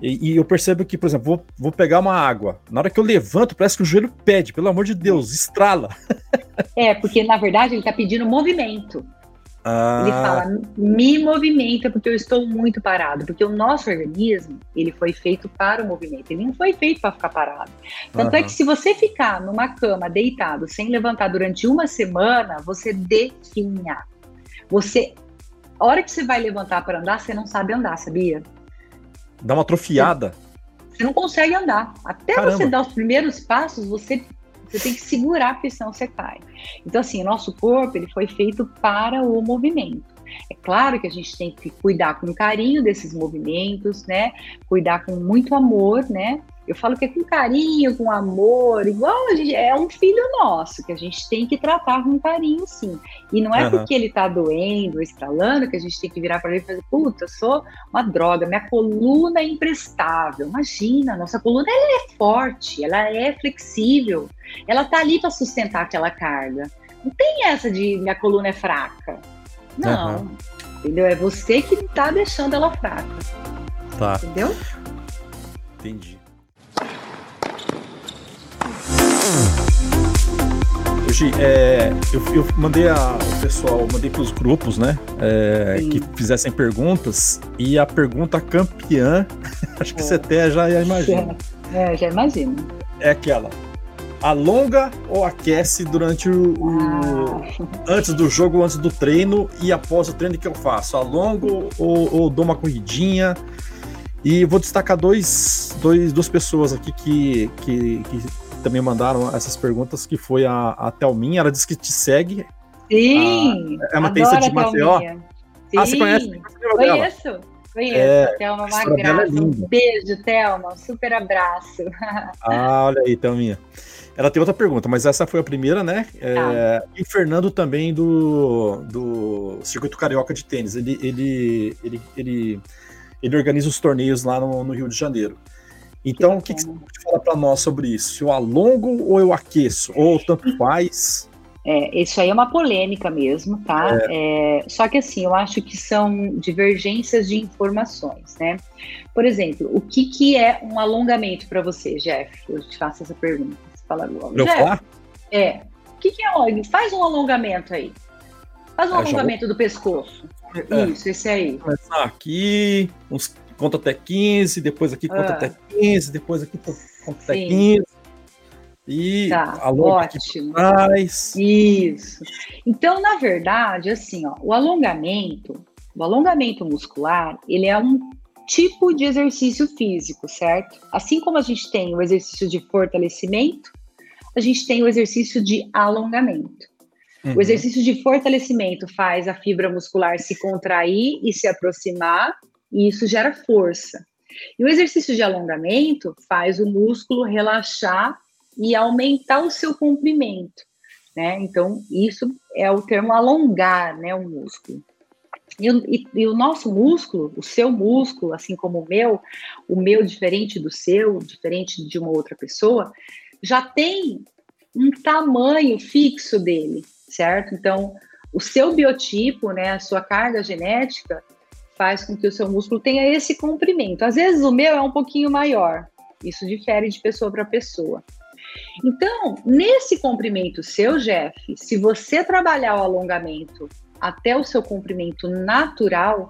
E, e, eu percebo que, por exemplo, vou, vou pegar uma água. Na hora que eu levanto, parece que o joelho pede, pelo amor de Deus, estrala. É, porque na verdade ele está pedindo movimento. Ah. Ele fala, me movimenta porque eu estou muito parado, porque o nosso organismo, ele foi feito para o movimento, ele não foi feito para ficar parado. Tanto uhum. é que se você ficar numa cama deitado sem levantar durante uma semana, você definha. Você, a hora que você vai levantar para andar, você não sabe andar, sabia? Dá uma atrofiada. Você, você não consegue andar. Até Caramba. você dar os primeiros passos, você você tem que segurar, porque senão você cai. Então, assim, o nosso corpo ele foi feito para o movimento. É claro que a gente tem que cuidar com carinho desses movimentos, né? Cuidar com muito amor, né? Eu falo que é com carinho, com amor, igual a gente, é um filho nosso, que a gente tem que tratar com carinho, sim. E não é uhum. porque ele tá doendo, estralando, que a gente tem que virar para ele e fazer, puta, eu sou uma droga, minha coluna é imprestável. Imagina, nossa coluna ela é forte, ela é flexível, ela tá ali para sustentar aquela carga. Não tem essa de minha coluna é fraca. Não. Uhum. Entendeu? É você que tá deixando ela fraca. Tá. Entendeu? Entendi. Hoje, é, eu, eu, mandei a, o pessoal, mandei para os grupos, né, é, que fizessem perguntas, e a pergunta campeã, acho que é. você até já, imagina. É, já imagino. É aquela, alonga ou aquece durante o, o ah. antes do jogo, antes do treino e após o treino que eu faço? Alongo ou, ou dou uma corridinha? E vou destacar dois, dois, duas pessoas aqui que, que, que também mandaram essas perguntas, que foi a, a Thelminha, ela disse que te segue. Sim! A, é uma tenista de Maceió. Sim. Ah, você conhece? Conheço. Conheço, é, Thelma uma graça. É um beijo, Thelma. Um super abraço. Ah, olha aí, Thelminha. Ela tem outra pergunta, mas essa foi a primeira, né? É, ah. E Fernando também do, do Circuito Carioca de Tênis. Ele, ele, ele, ele, ele organiza os torneios lá no, no Rio de Janeiro. Então, o que, que, você pode falar para nós sobre isso? Se eu alongo ou eu aqueço? Ou tanto faz? É, isso aí é uma polêmica mesmo, tá? É. É, só que assim, eu acho que são divergências de informações, né? Por exemplo, o que, que é um alongamento para você, Jeff? Eu te faço essa pergunta. Você fala. Eu falar? É. O que, que é? Faz um alongamento aí. Faz um é, alongamento do pescoço. É. Isso, esse aí. Começar aqui, uns conta até 15, depois aqui conta ah. até 15, depois aqui conta Sim. até 15. E tá, ótimo. Trás. Isso. Então, na verdade, assim, ó, o alongamento, o alongamento muscular, ele é um tipo de exercício físico, certo? Assim como a gente tem o exercício de fortalecimento, a gente tem o exercício de alongamento. Uhum. O exercício de fortalecimento faz a fibra muscular se contrair e se aproximar, e isso gera força. E o exercício de alongamento faz o músculo relaxar e aumentar o seu comprimento, né? Então, isso é o termo alongar, né, o músculo. E, e, e, o nosso músculo, o seu músculo, assim como o meu, o meu diferente do seu, diferente de uma outra pessoa, já tem um tamanho fixo dele, certo? Então, o seu biotipo, né, a sua carga genética, faz com que o seu músculo tenha esse comprimento. Às vezes o meu é um pouquinho maior, isso difere de pessoa para pessoa. Então, nesse comprimento seu, Jeff, se você trabalhar o alongamento até o seu comprimento natural,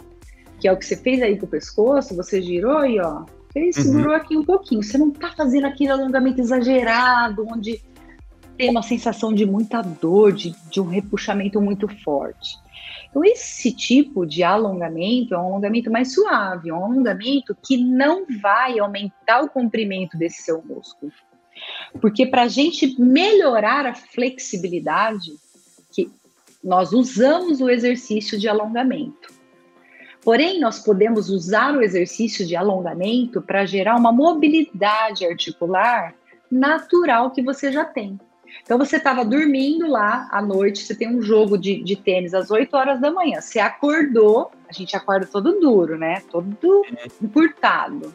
que é o que você fez aí com o pescoço, você girou e ó, fez, uhum. segurou aqui um pouquinho. Você não tá fazendo aquele alongamento exagerado, onde tem uma sensação de muita dor, de, de um repuxamento muito forte. Então, esse tipo de alongamento é um alongamento mais suave, um alongamento que não vai aumentar o comprimento desse seu músculo. Porque para a gente melhorar a flexibilidade, que nós usamos o exercício de alongamento. Porém, nós podemos usar o exercício de alongamento para gerar uma mobilidade articular natural que você já tem. Então você estava dormindo lá à noite, você tem um jogo de, de tênis às 8 horas da manhã. Você acordou, a gente acorda todo duro, né? Todo encurtado.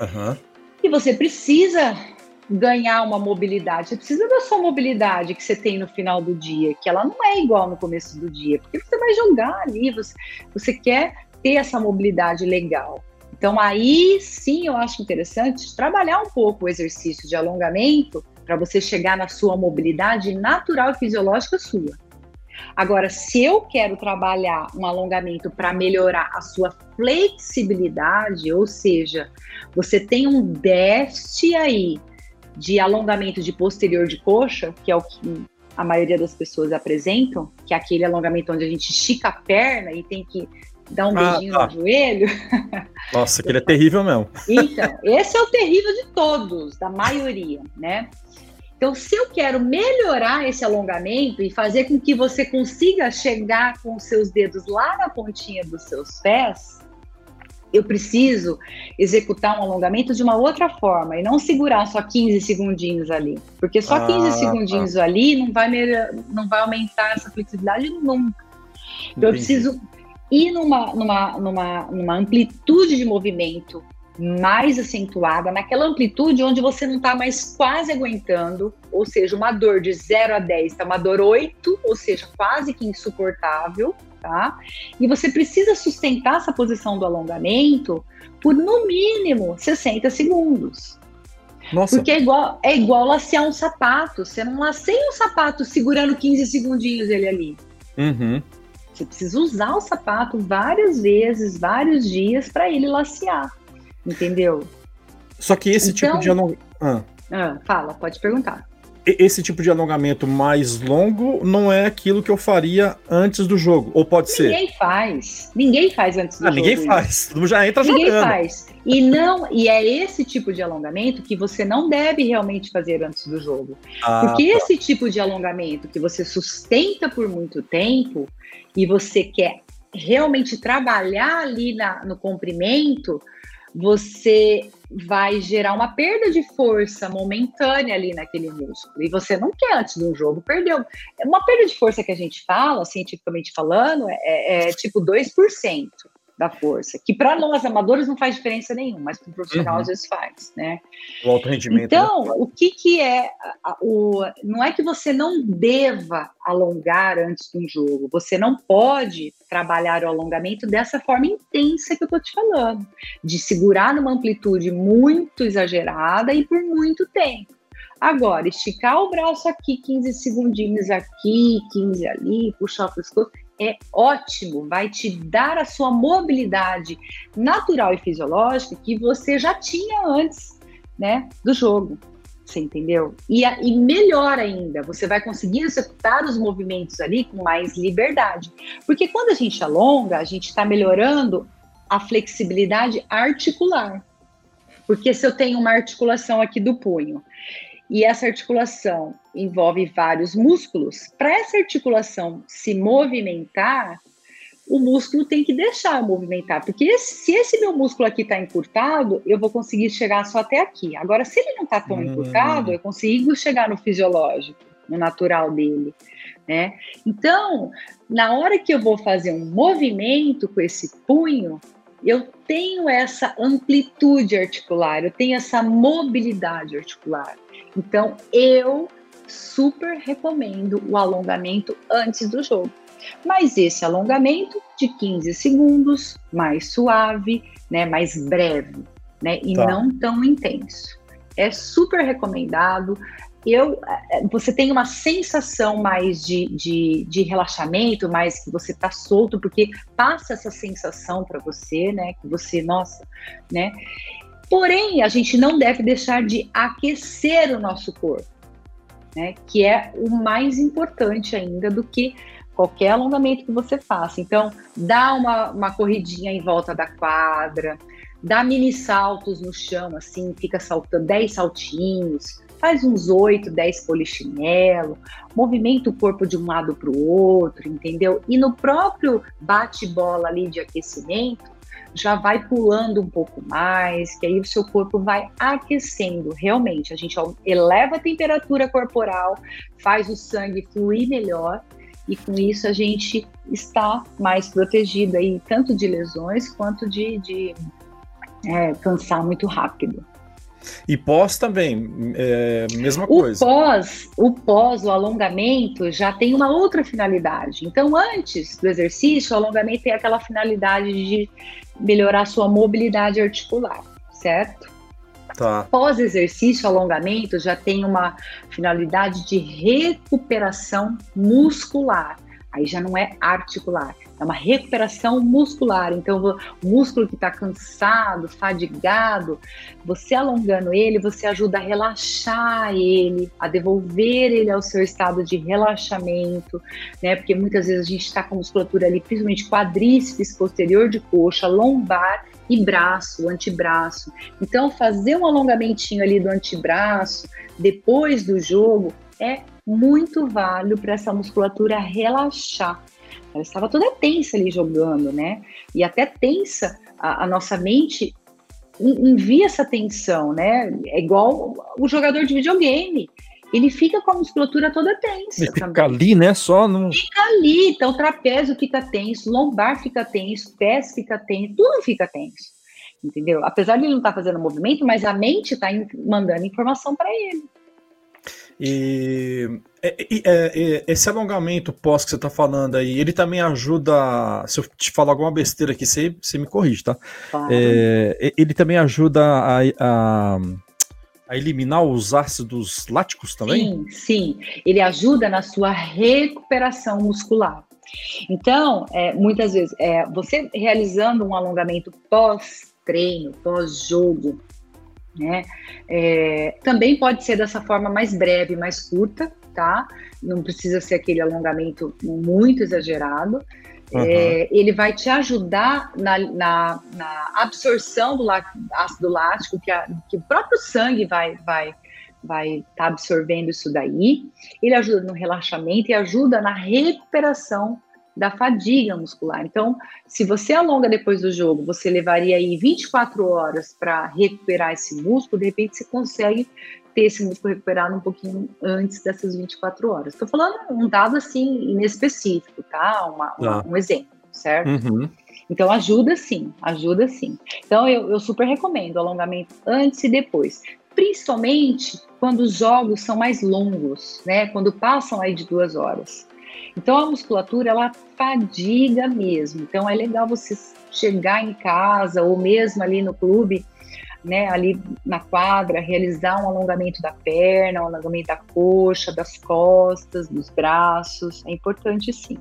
Uhum. E você precisa ganhar uma mobilidade. Você precisa da sua mobilidade que você tem no final do dia, que ela não é igual no começo do dia, porque você vai jogar ali, você, você quer ter essa mobilidade legal. Então aí sim eu acho interessante trabalhar um pouco o exercício de alongamento para você chegar na sua mobilidade natural e fisiológica sua. Agora, se eu quero trabalhar um alongamento para melhorar a sua flexibilidade, ou seja, você tem um déficit aí de alongamento de posterior de coxa, que é o que a maioria das pessoas apresentam, que é aquele alongamento onde a gente estica a perna e tem que dar um ah, beijinho tá. no joelho. Nossa, aquele é terrível mesmo. Então, esse é o terrível de todos, da maioria, né? Então, se eu quero melhorar esse alongamento e fazer com que você consiga chegar com os seus dedos lá na pontinha dos seus pés, eu preciso executar um alongamento de uma outra forma e não segurar só 15 segundinhos ali. Porque só ah, 15 segundinhos tá. ali não vai, não vai aumentar essa flexibilidade nunca. Então, eu preciso ir numa, numa, numa, numa amplitude de movimento mais acentuada, naquela amplitude onde você não está mais quase aguentando, ou seja, uma dor de 0 a 10 está uma dor 8, ou seja, quase que insuportável, tá? E você precisa sustentar essa posição do alongamento por no mínimo 60 segundos. Nossa. Porque é igual, é igual lacear um sapato. Você não laceia um sapato segurando 15 segundinhos ele ali. Uhum. Você precisa usar o sapato várias vezes, vários dias para ele lacear. Entendeu? Só que esse então, tipo de alongamento. Ah. ah, fala, pode perguntar. Esse tipo de alongamento mais longo não é aquilo que eu faria antes do jogo, ou pode ninguém ser? Ninguém faz. Ninguém faz antes do ah, jogo. Ninguém faz. Isso. Já entra ninguém jogando. Ninguém faz. E não, e é esse tipo de alongamento que você não deve realmente fazer antes do jogo. Ah, Porque tá. esse tipo de alongamento que você sustenta por muito tempo e você quer realmente trabalhar ali na, no comprimento, você vai gerar uma perda de força momentânea ali naquele músculo. E você não quer, antes de um jogo, perder. Uma perda de força que a gente fala, cientificamente falando, é, é, tipo 2% da força, que para nós amadores não faz diferença nenhuma, mas para o profissional uhum. às vezes faz, né? O alto rendimento. Né? Então, né? o que que é o não é que você não deva alongar antes de um jogo, você não pode trabalhar o alongamento dessa forma intensa que eu tô te falando, de segurar numa amplitude muito exagerada e por muito tempo. Agora, esticar o braço aqui, 15 segundinhos aqui, 15 ali, puxar o pescoço, é ótimo, vai te dar a sua mobilidade natural e fisiológica que você já tinha antes, né, do jogo. Você entendeu? E, e melhor ainda, você vai conseguir executar os movimentos ali com mais liberdade. Porque quando a gente alonga, a gente está melhorando a flexibilidade articular. Porque se eu tenho uma articulação aqui do punho e essa articulação envolve vários músculos. Para essa articulação se movimentar, o músculo tem que deixar movimentar, porque esse, se esse meu músculo aqui está encurtado, eu vou conseguir chegar só até aqui. Agora, se ele não está tão hum. encurtado, eu consigo chegar no fisiológico, no natural dele, né? Então, na hora que eu vou fazer um movimento com esse punho, eu tenho essa amplitude articular, eu tenho essa mobilidade articular. Então, eu super recomendo o alongamento antes do jogo. Mas esse alongamento de 15 segundos, mais suave, né, mais breve, né, e tá. não tão intenso. É super recomendado. Eu, eh, você tem uma sensação mais de, de, de relaxamento, mais que você está solto, porque passa essa sensação para você, né? Que você, nossa, né? Porém, a gente não deve deixar de aquecer o nosso corpo, né? Que é o mais importante ainda do que qualquer alongamento que você faça. Então, dá uma, uma corridinha em volta da quadra, dá mini saltos no chão, assim, fica saltando 10 saltinhos, faz uns 8, 10 polichinelo, movimenta o corpo de um lado para o outro, entendeu? E no próprio bate-bola ali de aquecimento, já vai pulando um pouco mais, que aí o seu corpo vai aquecendo. Realmente, a gente eleva a temperatura corporal, faz o sangue fluir melhor e com isso a gente está mais protegido aí, tanto de lesões quanto de, de é, cansar muito rápido. E pós também, é, mesma coisa. O pós, o pós, o alongamento, já tem uma outra finalidade. Então, antes do exercício, o alongamento tem aquela finalidade de melhorar sua mobilidade articular, certo? Tá. Pós-exercício, alongamento, já tem uma finalidade de recuperação muscular. Aí já não é articular, é uma recuperação muscular. Então, o músculo que está cansado, fadigado, você alongando ele, você ajuda a relaxar ele, a devolver ele ao seu estado de relaxamento, né? Porque muitas vezes a gente está com musculatura ali, principalmente quadríceps, posterior de coxa, lombar e braço, antebraço. Então, fazer um alongamentinho ali do antebraço depois do jogo é muito válido para essa musculatura relaxar ela estava toda tensa ali jogando, né? E até tensa a, a nossa mente envia essa tensão, né? É igual o jogador de videogame. Ele fica com a musculatura toda tensa. Ele fica também. ali, né? Só não. Fica ali, então o trapézio fica tenso, lombar fica tenso, pés fica tenso, tudo fica tenso. Entendeu? Apesar de ele não estar tá fazendo movimento, mas a mente está mandando informação para ele. E, e, e, esse alongamento pós que você está falando aí, ele também ajuda. Se eu te falar alguma besteira aqui, você, você me corrige, tá? É, ele também ajuda a, a, a, eliminar os ácidos láticos também? Sim, sim. Ele ajuda na sua recuperação muscular. Então, é, muitas vezes, é, você realizando um alongamento pós-treino, pós-jogo, né? É, também pode ser dessa forma mais breve, mais curta, tá? Não precisa ser aquele alongamento muito exagerado. Uhum. É, ele vai te ajudar na, na, na absorção do ácido lático, que, a, que, o próprio sangue vai vai vai estar tá absorvendo isso daí. Ele ajuda no relaxamento e ajuda na recuperação da fadiga muscular. Então, se você alonga depois do jogo, você levaria aí 24 horas para recuperar esse músculo, de repente você consegue ter esse músculo recuperado um pouquinho antes dessas 24 horas. Estou falando um dado assim inespecífico, tá? Uma, tá. um exemplo, certo? Uhum. Então ajuda sim, ajuda sim. Então eu, eu super recomendo alongamento antes e depois, principalmente quando os jogos são mais longos, né? Quando passam aí de duas horas. Então a musculatura ela fadiga mesmo. Então é legal você chegar em casa ou mesmo ali no clube, né, ali na quadra, realizar um alongamento da perna, um alongamento da coxa, das costas, dos braços. É importante sim.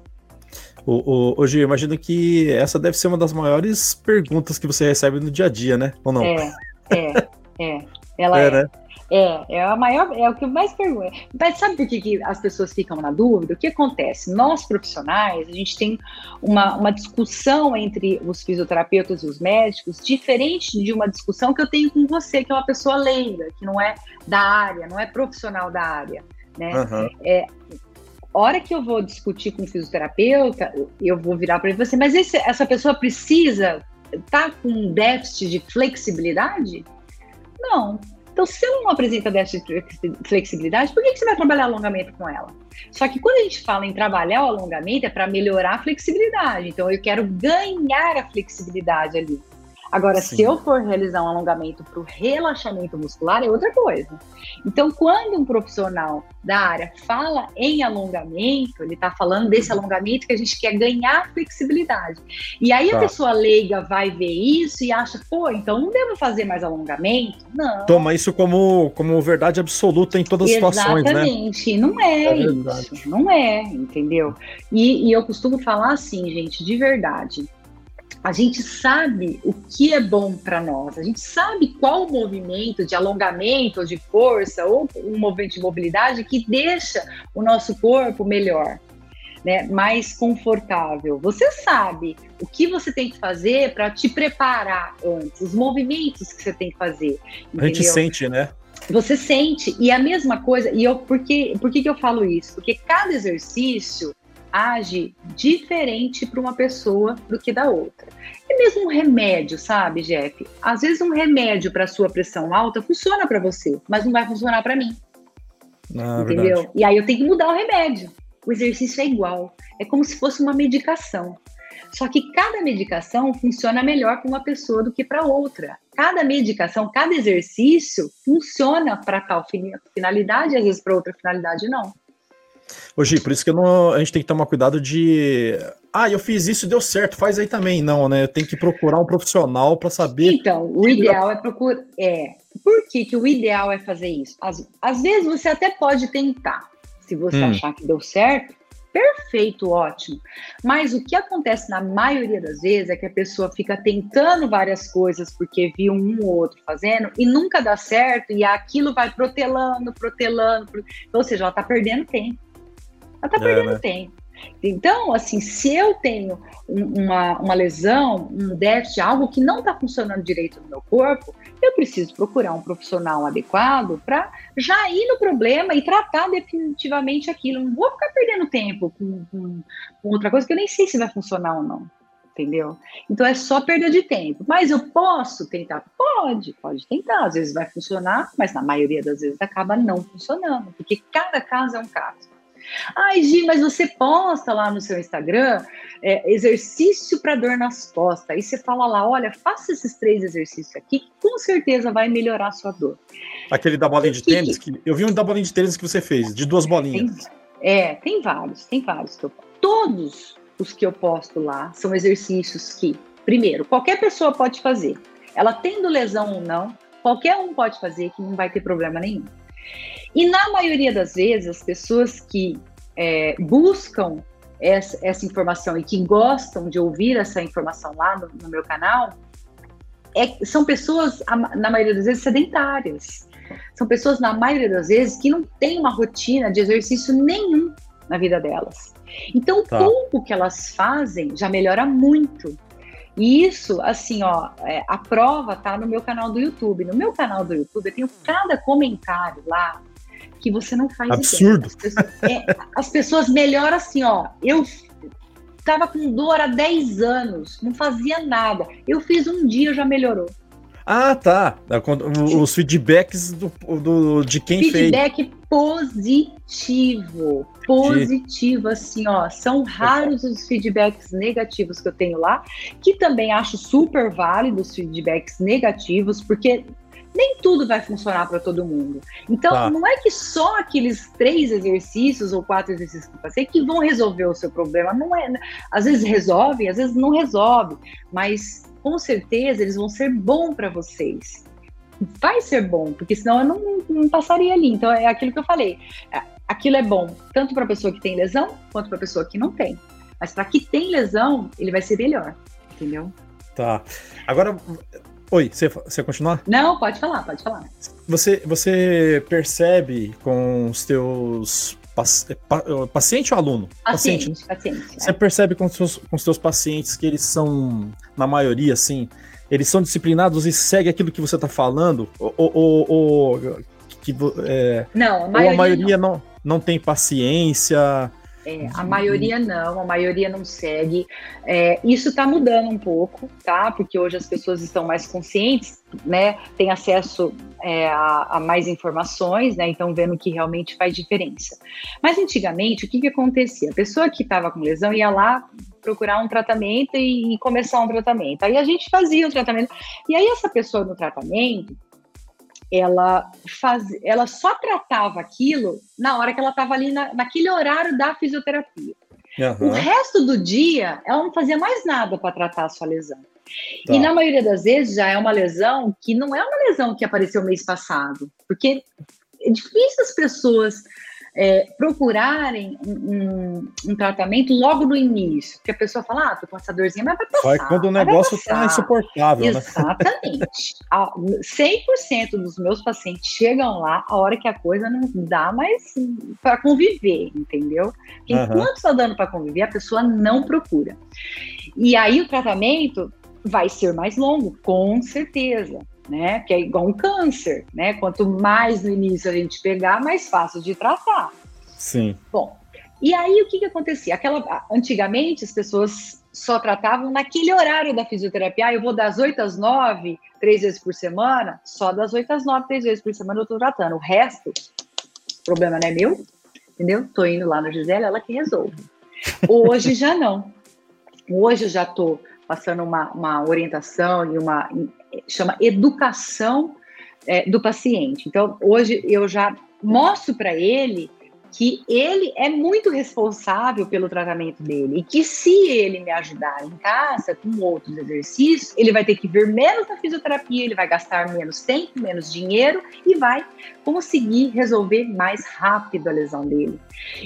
Hoje, eu imagino que essa deve ser uma das maiores perguntas que você recebe no dia a dia, né? Ou não? É, é, é. Ela é, é. Né? É, é a maior, é o que mais pergunta. Mas sabe por que, que as pessoas ficam na dúvida? O que acontece? Nós profissionais, a gente tem uma, uma discussão entre os fisioterapeutas e os médicos, diferente de uma discussão que eu tenho com você, que é uma pessoa leiga, que não é da área, não é profissional da área, né? Uhum. É, hora que eu vou discutir com o fisioterapeuta, eu vou virar para ele e falar assim, mas esse, essa pessoa precisa tá com um déficit de flexibilidade? Não, então, se ela não apresenta dessa flexibilidade, por que, que você vai trabalhar alongamento com ela? Só que quando a gente fala em trabalhar o alongamento, é para melhorar a flexibilidade. Então, eu quero ganhar a flexibilidade ali. Agora, Sim. se eu for realizar um alongamento para o relaxamento muscular, é outra coisa. Então, quando um profissional da área fala em alongamento, ele está falando desse alongamento que a gente quer ganhar flexibilidade. E aí tá. a pessoa leiga vai ver isso e acha, pô, então não devo fazer mais alongamento? Não. Toma isso como, como verdade absoluta em todas as situações, né? Exatamente. Não é, é isso. Não é, entendeu? E, e eu costumo falar assim, gente, de verdade a gente sabe o que é bom para nós, a gente sabe qual o movimento de alongamento, de força ou um movimento de mobilidade que deixa o nosso corpo melhor, né, mais confortável. Você sabe o que você tem que fazer para te preparar antes, os movimentos que você tem que fazer. Entendeu? A gente sente, né? Você sente, e a mesma coisa, e eu, por, que, por que, que eu falo isso? Porque cada exercício age diferente para uma pessoa do que da outra. É mesmo um remédio, sabe, Jeff? Às vezes um remédio para sua pressão alta funciona para você, mas não vai funcionar para mim. Ah, entendeu? Verdade. E aí eu tenho que mudar o remédio. O exercício é igual, é como se fosse uma medicação. Só que cada medicação funciona melhor para uma pessoa do que para outra. Cada medicação, cada exercício funciona para tal finalidade, às vezes para outra finalidade não. Hoje, por isso que não, a gente tem que tomar cuidado de. Ah, eu fiz isso e deu certo, faz aí também. Não, né? Tem que procurar um profissional para saber. Então, o ideal é procurar. É. Por que, que o ideal é fazer isso? Às, às vezes você até pode tentar. Se você hum. achar que deu certo, perfeito, ótimo. Mas o que acontece na maioria das vezes é que a pessoa fica tentando várias coisas porque viu um ou outro fazendo e nunca dá certo e aquilo vai protelando, protelando, ou seja, ela está perdendo tempo. Ela está é, perdendo né? tempo. Então, assim, se eu tenho uma, uma lesão, um déficit, algo que não está funcionando direito no meu corpo, eu preciso procurar um profissional adequado para já ir no problema e tratar definitivamente aquilo. Não vou ficar perdendo tempo com, com, com, outra coisa que eu nem sei se vai funcionar ou não. entendeu? Então é só perda de tempo. Mas eu posso tentar? Pode, pode tentar. Às vezes vai funcionar, mas na maioria das vezes acaba não funcionando, porque cada caso é um caso. Ai, Gi, mas você posta lá no seu Instagram é, exercício para dor nas costas. Aí você fala lá, olha, faça esses três exercícios aqui, que com certeza vai melhorar a sua dor. Aquele da bolinha de tênis, que, eu vi um da bolinha de tênis que você fez, de duas bolinhas. Tem, é, tem vários, tem vários. Todos os que eu posto lá são exercícios que, primeiro, qualquer pessoa pode fazer. Ela tendo lesão ou não, qualquer um pode fazer que não vai ter problema nenhum. E na maioria das vezes, as pessoas que é, buscam essa, essa, informação e que gostam de ouvir essa informação lá no, no meu canal, é, são pessoas, na maioria das vezes, sedentárias. São pessoas, na maioria das vezes, que não têm uma rotina de exercício nenhum na vida delas. Então, tá. o pouco que elas fazem já melhora muito. E isso, assim, ó, é, a prova tá no meu canal do YouTube. No meu canal do YouTube, eu tenho cada comentário lá que você não faz Absurdo. As pessoas, é, as pessoas melhoram assim, ó. Eu tava com dor há 10 anos, não fazia nada. Eu fiz um dia, já melhorou. Ah, tá. É os feedbacks do, do de quem Feedback fez. Feedback positivo. Positivo, assim, ó. São raros os feedbacks negativos que eu tenho lá, que também acho super válidos os feedbacks negativos, porque nem tudo vai funcionar para todo mundo. Então, tá. não é que só aqueles três exercícios ou quatro exercícios que eu passei que vão resolver o seu problema. Não é. Às vezes resolve, às vezes não resolve, mas com certeza eles vão ser bom para vocês. Vai ser bom, porque senão eu não, não passaria ali. Então é aquilo que eu falei. É, aquilo é bom tanto para a pessoa que tem lesão quanto para a pessoa que não tem. Mas para que tem lesão, ele vai ser melhor, entendeu? Tá. Agora, oi, você, você continuar? Não, pode falar, pode falar. Você, você percebe com os teus é, paciente ou aluno? Paciente, paciente. paciente Você é. percebe com os, seus, com os seus pacientes que eles são, na maioria, assim, eles são disciplinados e seguem aquilo que você está falando? Ou, ou, ou que, é, não, a maioria, ou a maioria não. não, não tem paciência? É, a maioria não, a maioria não segue. É, isso está mudando um pouco, tá? Porque hoje as pessoas estão mais conscientes, né? Tem acesso é, a, a, mais informações, né? Então vendo que realmente faz diferença. Mas antigamente, o que, que acontecia? A pessoa que estava com lesão ia lá procurar um tratamento e, e começar um tratamento. Aí a gente fazia o tratamento. E aí essa pessoa no tratamento, ela, faz, ela só tratava aquilo na hora que ela estava ali na, naquele horário da fisioterapia. Uhum. O resto do dia, ela não fazia mais nada para tratar a sua lesão. Tá. E na maioria das vezes já é uma lesão que não é uma lesão que apareceu mês passado, porque é difícil as pessoas é, procurarem um, um, um, tratamento logo no início, porque a pessoa fala, ah, tô com essa dorzinha, mas vai passar. Vai quando o negócio tá insuportável, né? Exatamente. né? 100% dos meus pacientes chegam lá a hora que a coisa não dá mais para conviver, entendeu? Porque uhum. enquanto está dando para conviver, a pessoa não procura. E aí o tratamento vai ser mais longo, com certeza né? Que é igual um câncer, né? Quanto mais no início a gente pegar, mais fácil de tratar. Sim. Bom, e aí o que que acontecia? Aquela, antigamente as pessoas só tratavam naquele horário da fisioterapia. Ah, eu vou das 8 às 9, três vezes por semana. Só das 8 às 9, três vezes por semana eu tô tratando. O resto, o problema não é meu, entendeu? Tô indo lá no Gisele, ela que resolve. Hoje já não. Hoje eu já tô passando uma, uma orientação e uma chama educação é, do paciente. Então, hoje eu já mostro para ele que ele é muito responsável pelo tratamento dele e que se ele me ajudar em casa com outros exercícios, ele vai ter que vir menos na fisioterapia, ele vai gastar menos tempo, menos dinheiro e vai conseguir resolver mais rápido a lesão dele.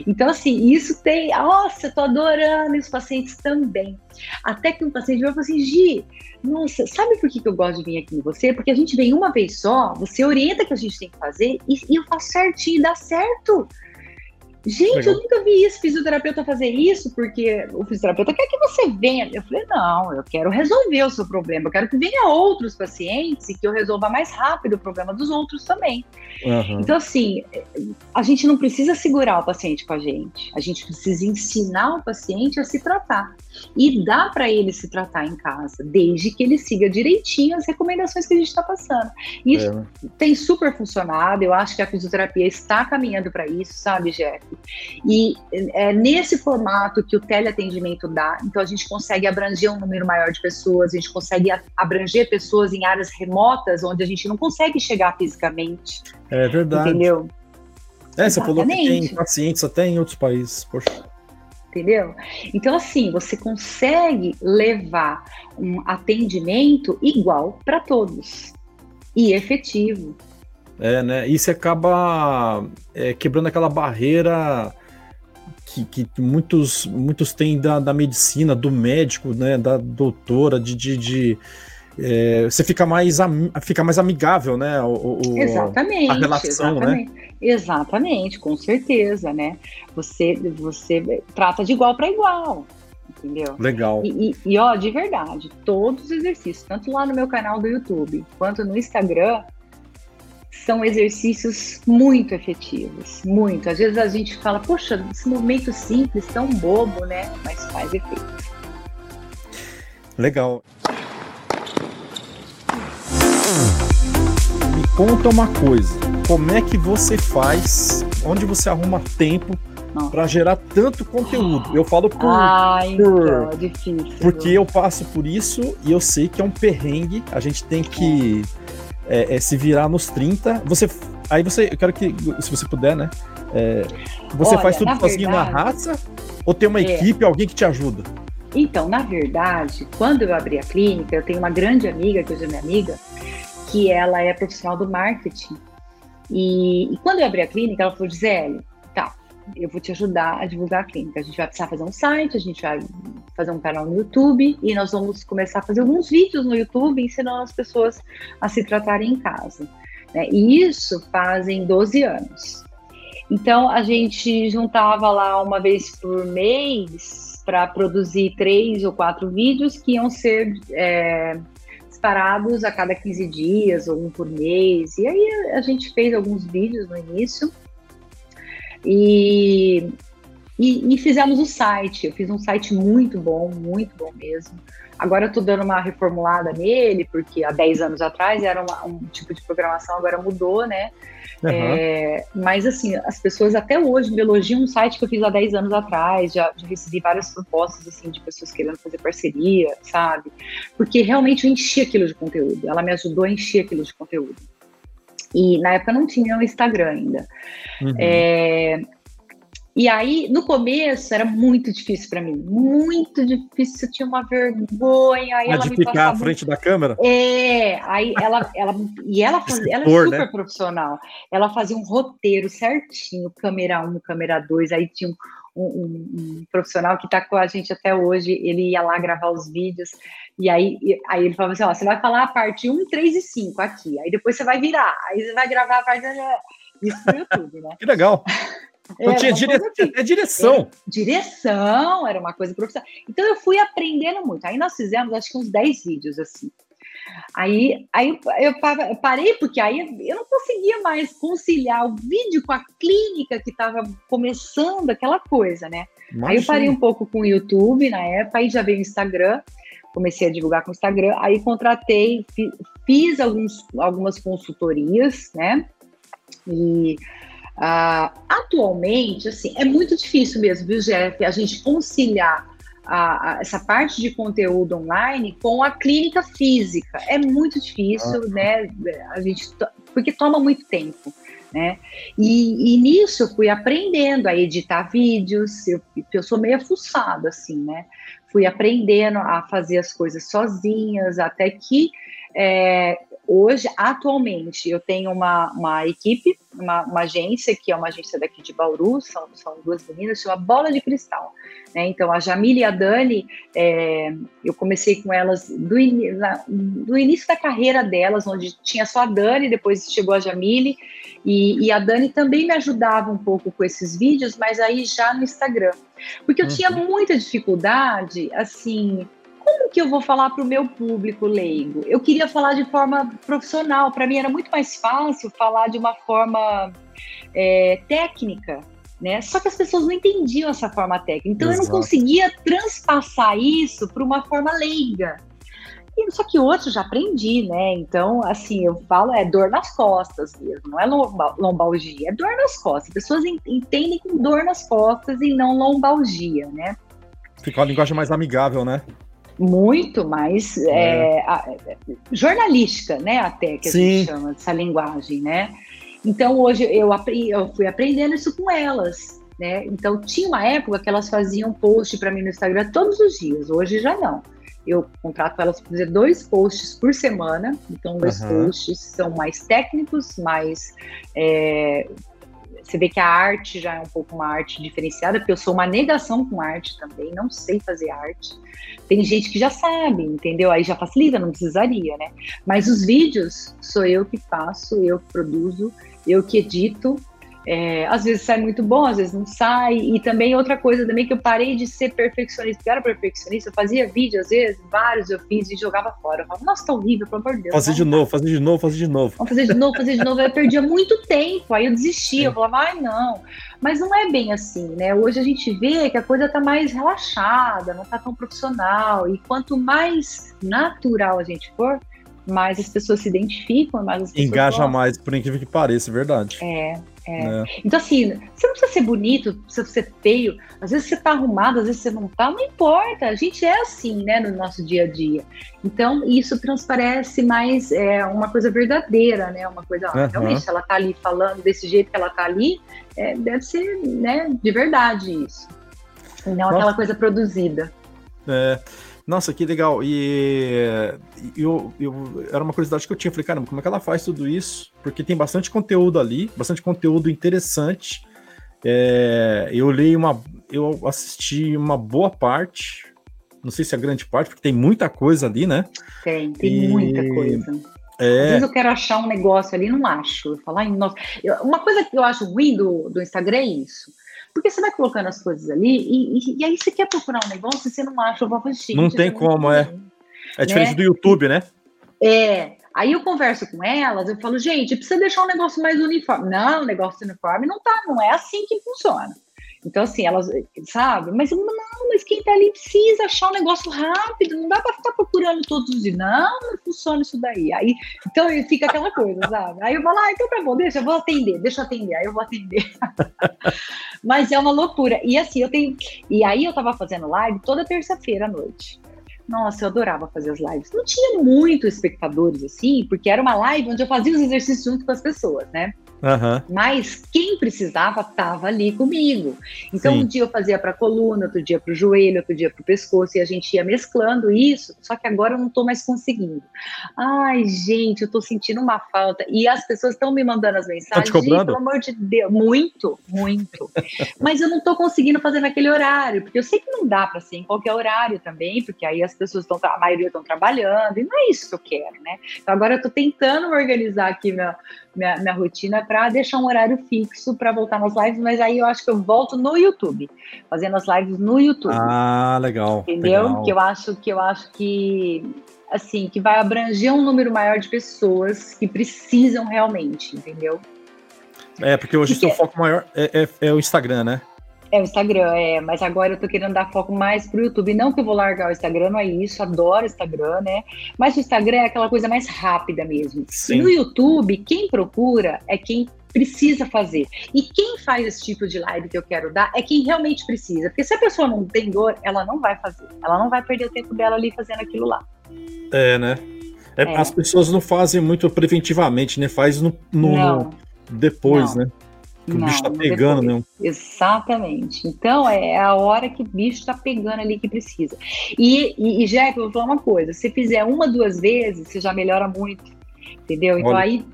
Então, assim, isso tem. Nossa, eu tô adorando e os pacientes também. Até que um paciente vai falar assim: Gi, nossa, sabe por que, que eu gosto de vir aqui em você? Porque a gente vem uma vez só, você orienta o que a gente tem que fazer e, e eu faço certinho, dá certo. Gente, Legal. eu nunca vi isso, fisioterapeuta fazer isso, porque o fisioterapeuta quer que você venha. Eu falei, não, eu quero resolver o seu problema, eu quero que venha outros pacientes e que eu resolva mais rápido o problema dos outros também. Uhum. Então, assim, a gente não precisa segurar o paciente com a gente, a gente precisa ensinar o paciente a se tratar. E dá para ele se tratar em casa, desde que ele siga direitinho as recomendações que a gente está passando. Isso é. tem super funcionado, eu acho que a fisioterapia está caminhando para isso, sabe, Jeff? E é nesse formato que o teleatendimento dá, então a gente consegue abranger um número maior de pessoas, a gente consegue abranger pessoas em áreas remotas onde a gente não consegue chegar fisicamente. É verdade. Entendeu? É, você falou que tem pacientes até em outros países, poxa entendeu? Então, assim, você consegue levar um atendimento igual para todos e efetivo. É, né? E você acaba é, quebrando aquela barreira que, que, muitos, muitos têm da, da medicina, do médico, né? Da doutora, de, de, de é, você fica mais, fica mais amigável, né? O, o exatamente. A relação, né? exatamente. né? Exatamente, com certeza, né? Você, você trata de igual para igual, entendeu? Legal. E, e, e, ó, de verdade, todos os exercícios, tanto lá no meu canal do YouTube quanto no Instagram, são exercícios muito efetivos, muito. Às vezes a gente fala, poxa, esse movimento simples, tão bobo, né? Mas faz efeito. Legal. Me conta uma coisa, como é que você faz, onde você arruma tempo para gerar tanto conteúdo? Eu falo por, Ai, por então, é difícil. porque eu passo por isso e eu sei que é um perrengue. A gente tem que é, é, se virar nos 30. Você, aí você, eu quero que, se você puder, né? É, você Olha, faz tudo sozinho verdade, na raça ou tem uma é. equipe, alguém que te ajuda? Então, na verdade, quando eu abri a clínica, eu tenho uma grande amiga, que hoje é minha amiga, que ela é profissional do marketing. E, e quando eu abri a clínica, ela falou, Gisele, eu vou te ajudar a divulgar a clínica. A gente vai precisar fazer um site, a gente vai fazer um canal no YouTube e nós vamos começar a fazer alguns vídeos no YouTube ensinando as pessoas a se tratarem em casa. Né? E isso fazem 12 anos. Então a gente juntava lá uma vez por mês para produzir três ou quatro vídeos que iam ser é, disparados a cada 15 dias ou um por mês. E aí a gente fez alguns vídeos no início e, e, e fizemos o site. Eu fiz um site muito bom, muito bom mesmo. Agora eu tô dando uma reformulada nele, porque há 10 anos atrás era uma, um tipo de programação, agora mudou, né? Uhum. É, mas assim, as pessoas até hoje me elogiam um site que eu fiz há 10 anos atrás, já, já recebi várias propostas assim de pessoas querendo fazer parceria, sabe? Porque realmente eu enchi aquilo de conteúdo, ela me ajudou a encher aquilo de conteúdo. E na época não tinha o Instagram ainda. Uhum. É, e aí, no começo, era muito difícil para mim. Muito difícil, eu tinha uma vergonha. Aí ela de ficar passava... à frente da câmera? É, aí ela. ela e ela, fazia, ela é super né? profissional. Ela fazia um roteiro certinho, câmera 1, câmera 2, aí tinha um, um, um profissional que está com a gente até hoje, ele ia lá gravar os vídeos, e aí, aí ele falava assim: ó, você vai falar a parte 1, 3 e 5 aqui, aí depois você vai virar, aí você vai gravar a parte. Isso no YouTube, né? Que legal. Então tinha, dire... assim. até direção. É, direção, era uma coisa profissional. Então eu fui aprendendo muito. Aí nós fizemos acho que uns 10 vídeos assim. Aí, aí eu parei, porque aí eu não conseguia mais conciliar o vídeo com a clínica que estava começando, aquela coisa, né? Imagina. Aí eu parei um pouco com o YouTube na época, aí já veio o Instagram, comecei a divulgar com o Instagram, aí contratei, fiz alguns, algumas consultorias, né? E Uh, atualmente, assim, é muito difícil mesmo, viu, Jeff, a gente conciliar a, a, essa parte de conteúdo online com a clínica física. É muito difícil, ah. né? A gente, porque toma muito tempo. Né? E, e, nisso eu fui aprendendo a editar vídeos, eu, eu sou meio fuçada, assim, né? Fui aprendendo a fazer as coisas sozinhas, até que é, hoje, atualmente, eu tenho uma, uma equipe, uma, uma, agência, que é uma agência daqui de Bauru, são, são duas meninas, chama Bola de Cristal. Né? Então, a Jamile e a Dani, é, eu comecei com elas do, na, do, início da carreira delas, onde tinha só a Dani, depois chegou a Jamile, e, e, a Dani também me ajudava um pouco com esses vídeos, mas aí já no Instagram. Porque eu uhum. tinha muita dificuldade, assim, como que eu vou falar para o meu público leigo? Eu queria falar de forma profissional. Para mim era muito mais fácil falar de uma forma é, técnica, né? Só que as pessoas não entendiam essa forma técnica. Então Exato. eu não conseguia transpassar isso para uma forma leiga. Só que outros já aprendi, né? Então, assim, eu falo, é dor nas costas mesmo, não é lombalgia, é dor nas costas. As pessoas entendem com dor nas costas e não lombalgia, né? Fica uma linguagem mais amigável, né? muito mais é. É, a, jornalística, né? Até que a Sim. gente chama dessa linguagem, né? Então hoje eu, eu fui aprendendo isso com elas, né? Então tinha uma época que elas faziam post para mim no Instagram todos os dias. Hoje já não. Eu contrato elas para fazer dois posts por semana. Então, dois uhum. posts são mais técnicos, mais é, você vê que a arte já é um pouco uma arte diferenciada, porque eu sou uma negação com arte também, não sei fazer arte. Tem gente que já sabe, entendeu? Aí já facilita, não precisaria, né? Mas os vídeos sou eu que faço, eu que produzo, eu que edito, é, às vezes sai muito bom, às vezes não sai. E também outra coisa também que eu parei de ser perfeccionista, porque eu era perfeccionista, eu fazia vídeo, às vezes, vários eu fiz e jogava fora. Eu falava, nossa, tá horrível, pelo amor de Deus. Fazer de novo, fazer de novo, fazer de novo. Vamos fazer de novo, fazer de novo. Eu perdia muito tempo, aí eu desistia, eu falava, ai não. Mas não é bem assim, né? Hoje a gente vê que a coisa tá mais relaxada, não tá tão profissional. E quanto mais natural a gente for, mais as pessoas se identificam, mais as pessoas. Engaja gostam. mais, por incrível que pareça, é verdade. É, é. é. Então, assim, você não precisa ser bonito, precisa ser feio. Às vezes você tá arrumado, às vezes você não tá, não importa. A gente é assim, né, no nosso dia a dia. Então, isso transparece mais é, uma coisa verdadeira, né? Uma coisa, uhum. realmente, ela tá ali falando desse jeito que ela tá ali, é, deve ser, né, de verdade isso. E não Nossa. aquela coisa produzida. É. Nossa, que legal. E eu, eu, era uma curiosidade que eu tinha. Falei, caramba, como é que ela faz tudo isso? Porque tem bastante conteúdo ali, bastante conteúdo interessante. É, eu li uma. Eu assisti uma boa parte. Não sei se é grande parte, porque tem muita coisa ali, né? Tem, tem e... muita coisa. É... Às vezes eu quero achar um negócio ali, não acho. Eu falo, ai, nossa. Eu, uma coisa que eu acho ruim do, do Instagram é isso porque você vai colocando as coisas ali e, e, e aí você quer procurar um negócio e você não acha, eu vou fazer Não tem como, é. É diferente né? do YouTube, né? É. Aí eu converso com elas, eu falo, gente, precisa deixar um negócio mais uniforme. Não, o negócio uniforme não tá, não é assim que funciona. Então, assim, elas, sabe? Mas não, mas quem tá ali precisa achar um negócio rápido, não dá para ficar procurando todos os dias. Não, não funciona isso daí. Aí, então fica aquela coisa, sabe? Aí eu falo, ah, então tá bom, deixa, eu vou atender, deixa eu atender, aí eu vou atender. mas é uma loucura. E assim, eu tenho. E aí eu tava fazendo live toda terça-feira à noite. Nossa, eu adorava fazer as lives. Não tinha muitos espectadores assim, porque era uma live onde eu fazia os exercícios junto com as pessoas, né? Uhum. Mas quem precisava estava ali comigo. Então, Sim. um dia eu fazia para a coluna, outro dia para o joelho, outro dia para o pescoço, e a gente ia mesclando isso, só que agora eu não estou mais conseguindo. Ai, gente, eu estou sentindo uma falta. E as pessoas estão me mandando as mensagens. Tá? Pelo amor de Deus, muito, muito. Mas eu não estou conseguindo fazer naquele horário, porque eu sei que não dá para ser em qualquer horário também, porque aí as pessoas estão, a maioria estão trabalhando, e não é isso que eu quero, né? Então agora eu estou tentando organizar aqui meu, minha, minha rotina para deixar um horário fixo para voltar nas lives, mas aí eu acho que eu volto no YouTube, fazendo as lives no YouTube. Ah, legal. Entendeu? Legal. Que eu acho que eu acho que assim, que vai abranger um número maior de pessoas que precisam realmente, entendeu? É, porque hoje o seu foco maior é, é, é o Instagram, né? É o Instagram, é, mas agora eu tô querendo dar foco mais pro YouTube. Não que eu vou largar o Instagram, não é isso, adoro o Instagram, né? Mas o Instagram é aquela coisa mais rápida mesmo. Sim. E no YouTube, quem procura é quem precisa fazer. E quem faz esse tipo de live que eu quero dar é quem realmente precisa. Porque se a pessoa não tem dor, ela não vai fazer. Ela não vai perder o tempo dela ali fazendo aquilo lá. É, né? É, é. As pessoas não fazem muito preventivamente, né? Faz no, no depois, não. né? Que o bicho tá pegando, né? Exatamente. Então é a hora que o bicho tá pegando ali que precisa. E, e, e Jack, eu vou falar uma coisa: se fizer uma, duas vezes, você já melhora muito. Entendeu? Então Olha. aí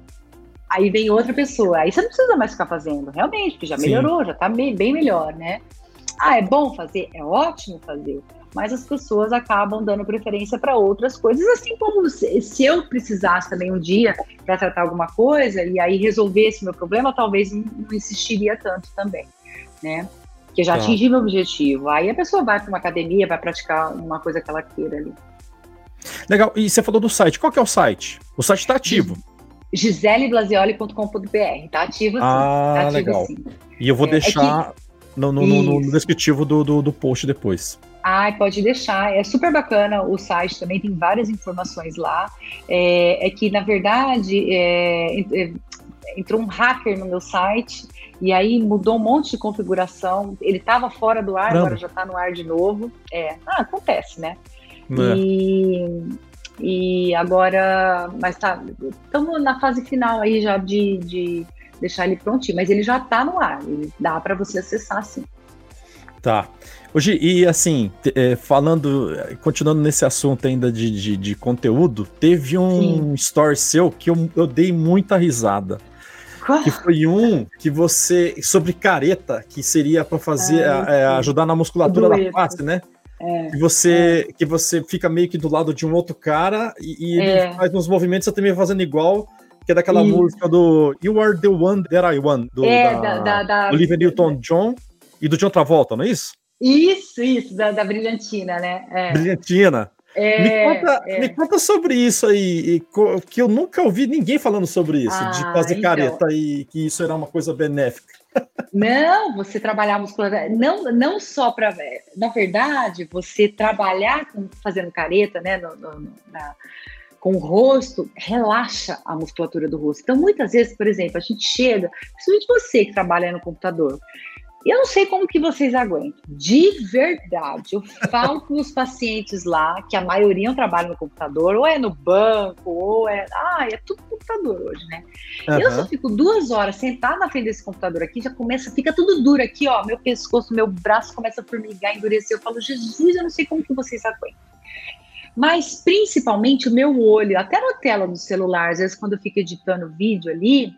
aí vem outra pessoa. Aí você não precisa mais ficar fazendo, realmente, porque já melhorou, Sim. já tá bem, bem melhor, né? Ah, é bom fazer? É ótimo fazer. Mas as pessoas acabam dando preferência para outras coisas, assim como se, se, eu precisasse também um dia para tratar alguma coisa e aí resolvesse meu problema, talvez não, insistiria tanto também, né? Porque já tá. atingi meu objetivo. Aí a pessoa vai para uma academia, vai praticar uma coisa que ela queira ali. Legal. E você falou do site. Qual que é o site? O site está ativo. giseleblazioli.com.br. Tá ativo sim. Ah, tá ativo, legal. Sim. E eu vou é, deixar é que... no, no, no, no, descritivo do, do, do post depois. Ah, pode deixar. É super bacana o site também, tem várias informações lá. É, é que, na verdade, é, é entrou um hacker no meu site e aí mudou um monte de configuração. Ele estava fora do ar, Não. agora já está no ar de novo. É, ah, acontece, né? É. E, e agora, mas tá, estamos na fase final aí já de, de deixar ele prontinho, mas ele já está no ar, ele dá para você acessar sim. Tá. Hoje, e assim, é, falando, continuando nesse assunto ainda de, de, de conteúdo, teve um Sim. story seu que eu, eu dei muita risada. Qual? Que foi um que você. sobre careta, que seria para fazer. É, ajudar na musculatura da face, né? É, que, você, é. que você fica meio que do lado de um outro cara e, e ele é. faz uns movimentos, você também fazendo igual, que é daquela música do You Are the One That I Want, do, é, da, da, da, Olivia Newton-John e do John Travolta, não é isso? Isso, isso, da, da Brilhantina, né? É. Brilhantina. É, me, conta, é. me conta sobre isso aí, que eu nunca ouvi ninguém falando sobre isso, ah, de fazer então. careta e que isso era uma coisa benéfica. Não, você trabalhar musculatura, não, não só para. Na verdade, você trabalhar com, fazendo careta, né, no, no, na, com o rosto, relaxa a musculatura do rosto. Então, muitas vezes, por exemplo, a gente chega, principalmente você que trabalha no computador, eu não sei como que vocês aguentam. De verdade, eu falo com os pacientes lá, que a maioria trabalha no computador, ou é no banco, ou é. Ah, é tudo computador hoje, né? Uhum. Eu só fico duas horas sentada na frente desse computador aqui, já começa, fica tudo duro aqui, ó. Meu pescoço, meu braço começa a formigar, endurecer. Eu falo, Jesus, eu não sei como que vocês aguentam. Mas principalmente o meu olho, até na tela do celular, às vezes quando eu fico editando vídeo ali,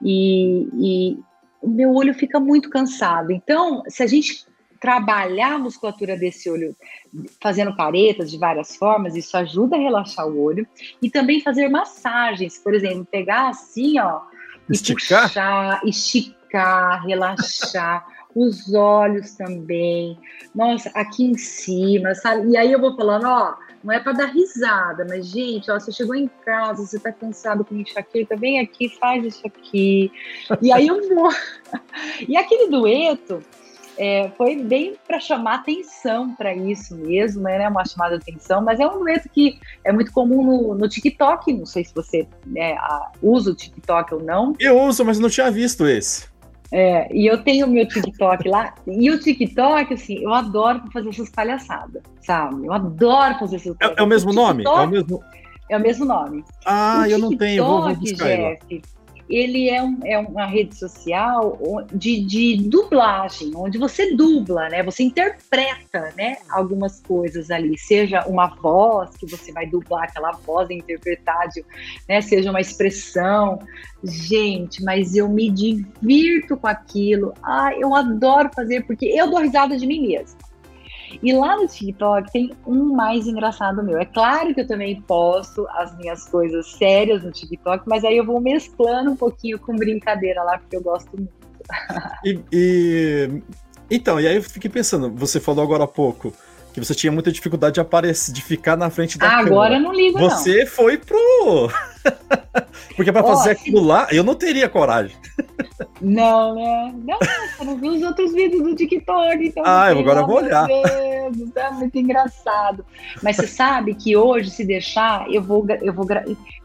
e, e o meu olho fica muito cansado. Então, se a gente trabalhar a musculatura desse olho fazendo caretas de várias formas, isso ajuda a relaxar o olho e também fazer massagens, por exemplo, pegar assim, ó, esticar, e puxar, esticar, relaxar. os olhos também, nossa, aqui em cima, sabe? E aí eu vou falando, ó, não é para dar risada, mas, gente, ó, você chegou em casa, você tá cansado com enxaqueca, vem aqui, faz isso aqui. E aí eu vou. e aquele dueto é, foi bem para chamar atenção para isso mesmo, né? Uma chamada de atenção, mas é um dueto que é muito comum no, no TikTok. Não sei se você né, usa o TikTok ou não. Eu uso, mas não tinha visto esse. É, e eu tenho o meu TikTok lá, e o TikTok, assim, eu adoro fazer essas palhaçadas, sabe? Eu adoro fazer essas palhaçadas. É, é o mesmo nome? É o mesmo... é o mesmo nome. Ah, o eu TikTok, não tenho, vou, vou buscar Jeff, ele é, um, é uma rede social de, de dublagem, onde você dubla, né? Você interpreta, né? Algumas coisas ali, seja uma voz que você vai dublar aquela voz interpretar, né? Seja uma expressão. Gente, mas eu me divirto com aquilo. Ah, eu adoro fazer porque eu dou risada de mim mesma. E lá no TikTok tem um mais engraçado meu. É claro que eu também posto as minhas coisas sérias no TikTok, mas aí eu vou mesclando um pouquinho com brincadeira lá, porque eu gosto muito. E, e... Então, e aí eu fiquei pensando, você falou agora há pouco que você tinha muita dificuldade de aparecer, de ficar na frente da ah, câmera. Agora eu não ligo, Você não. foi pro... Porque para fazer aquilo lá, eu não teria coragem. Não, né? Não, você não viu os outros vídeos do TikTok. Então ah, eu agora eu vou olhar. Deus, é muito engraçado. Mas você sabe que hoje, se deixar, eu vou... Eu vou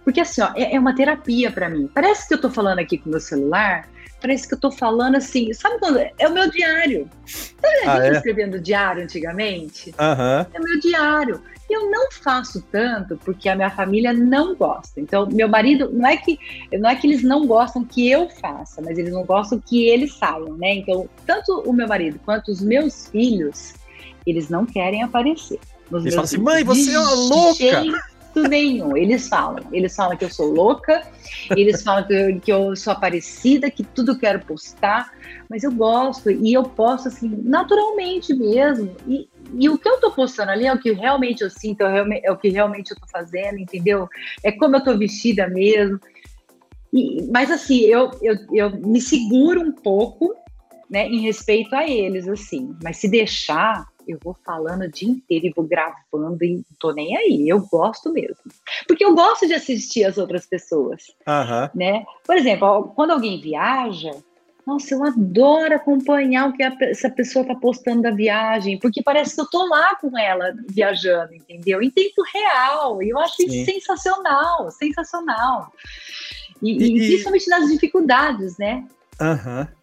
Porque assim, ó, é, é uma terapia para mim. Parece que eu tô falando aqui com o meu celular, parece que eu tô falando assim, sabe quando? É o meu diário. Sabe a ah, gente é? escrevendo diário antigamente? Uhum. É o meu diário. Eu não faço tanto porque a minha família não gosta. Então, meu marido, não é que não é que eles não gostam que eu faça, mas eles não gostam que eles saiam, né? Então, tanto o meu marido quanto os meus filhos, eles não querem aparecer. Eles falam assim, mãe, você é louca! jeito nenhum. Eles falam. Eles falam que eu sou louca, eles falam que eu, que eu sou aparecida, que tudo quero postar, mas eu gosto e eu posto assim, naturalmente mesmo. E, e o que eu tô postando ali é o que realmente eu sinto, é, é o que realmente eu tô fazendo, entendeu? É como eu tô vestida mesmo. E, mas assim, eu, eu, eu me seguro um pouco né, em respeito a eles, assim. Mas se deixar, eu vou falando o dia inteiro e vou gravando e não tô nem aí. Eu gosto mesmo. Porque eu gosto de assistir as outras pessoas. Uhum. Né? Por exemplo, quando alguém viaja, nossa, eu adoro acompanhar o que a, essa pessoa está postando da viagem, porque parece que eu tô lá com ela viajando, entendeu? Em tempo real. E eu acho Sim. isso sensacional, sensacional. E, e, e, principalmente nas dificuldades, né? Aham. Uhum.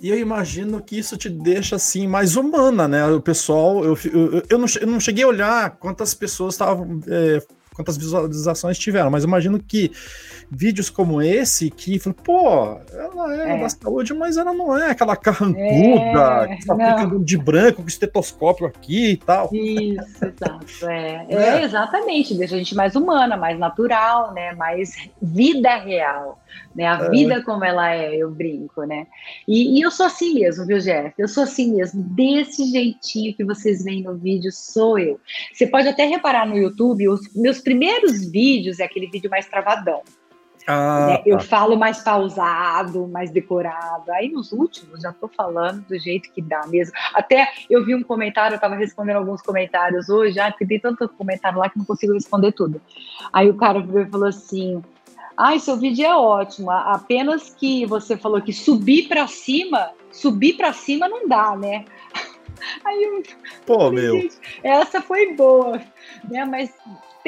E eu imagino que isso te deixa assim mais humana, né? O pessoal, eu, eu, eu, não, eu não cheguei a olhar quantas pessoas estavam é, quantas visualizações tiveram, mas imagino que vídeos como esse, que, pô, ela é, é. da saúde, mas ela não é aquela carrancuda é, que está ficando de branco com estetoscópio aqui e tal. Isso, exato. É. é. é. exatamente, deixa a gente mais humana, mais natural, né? Mais vida real. Né, a é. vida como ela é, eu brinco, né? E, e, eu sou assim mesmo, viu, Jeff? Eu sou assim mesmo, desse jeitinho que vocês veem no vídeo, sou eu. Você pode até reparar no YouTube, os meus primeiros vídeos é aquele vídeo mais travadão. Ah, né? Eu tá. falo mais pausado, mais decorado. Aí nos últimos já tô falando do jeito que dá mesmo. Até eu vi um comentário, eu tava respondendo alguns comentários hoje, ah, porque tem tanto comentário lá que não consigo responder tudo. Aí o cara falou assim: Ai, seu vídeo é ótimo, apenas que você falou que subir para cima, subir para cima não dá, né? Aí eu, Pô, meu. essa foi boa, né? Mas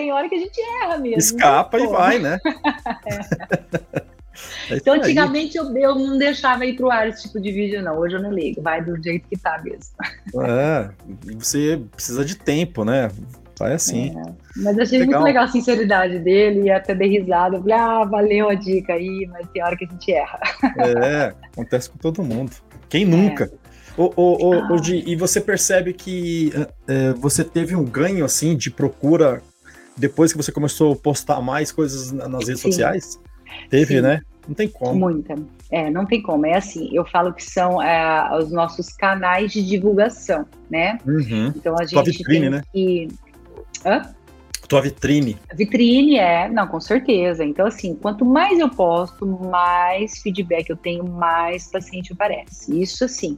tem hora que a gente erra mesmo. Escapa e vai, né? é. então, antigamente eu, eu não deixava ir pro ar esse tipo de vídeo, não. Hoje eu não ligo, vai do jeito que tá mesmo. É, você precisa de tempo, né? Vai assim. É, mas eu achei legal. muito legal a sinceridade dele e até dei risada. Eu falei, ah, valeu a dica aí, mas tem hora que a gente erra. É, acontece com todo mundo. Quem nunca? É. O, o, o, ah. e você percebe que é, você teve um ganho assim de procura depois que você começou a postar mais coisas nas redes Sim. sociais? Teve, Sim. né? Não tem como. Muita. É, não tem como. É assim, eu falo que são é, os nossos canais de divulgação, né? Uhum. Então a gente vitrine, tem né? que. Hã? Tua vitrine. Vitrine é, não, com certeza. Então, assim, quanto mais eu posto, mais feedback eu tenho, mais paciente aparece. Isso, assim,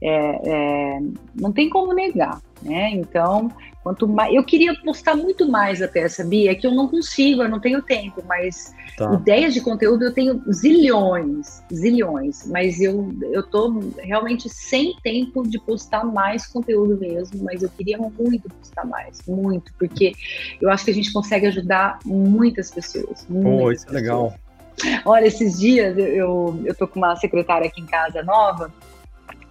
é, é, não tem como negar, né? Então, Quanto mais, eu queria postar muito mais até, sabia? É que eu não consigo, eu não tenho tempo, mas tá. ideias de conteúdo eu tenho zilhões, zilhões, mas eu, eu tô realmente sem tempo de postar mais conteúdo mesmo, mas eu queria muito postar mais, muito, porque eu acho que a gente consegue ajudar muitas pessoas. Pô, isso é legal. Olha, esses dias eu, eu, eu tô com uma secretária aqui em casa nova,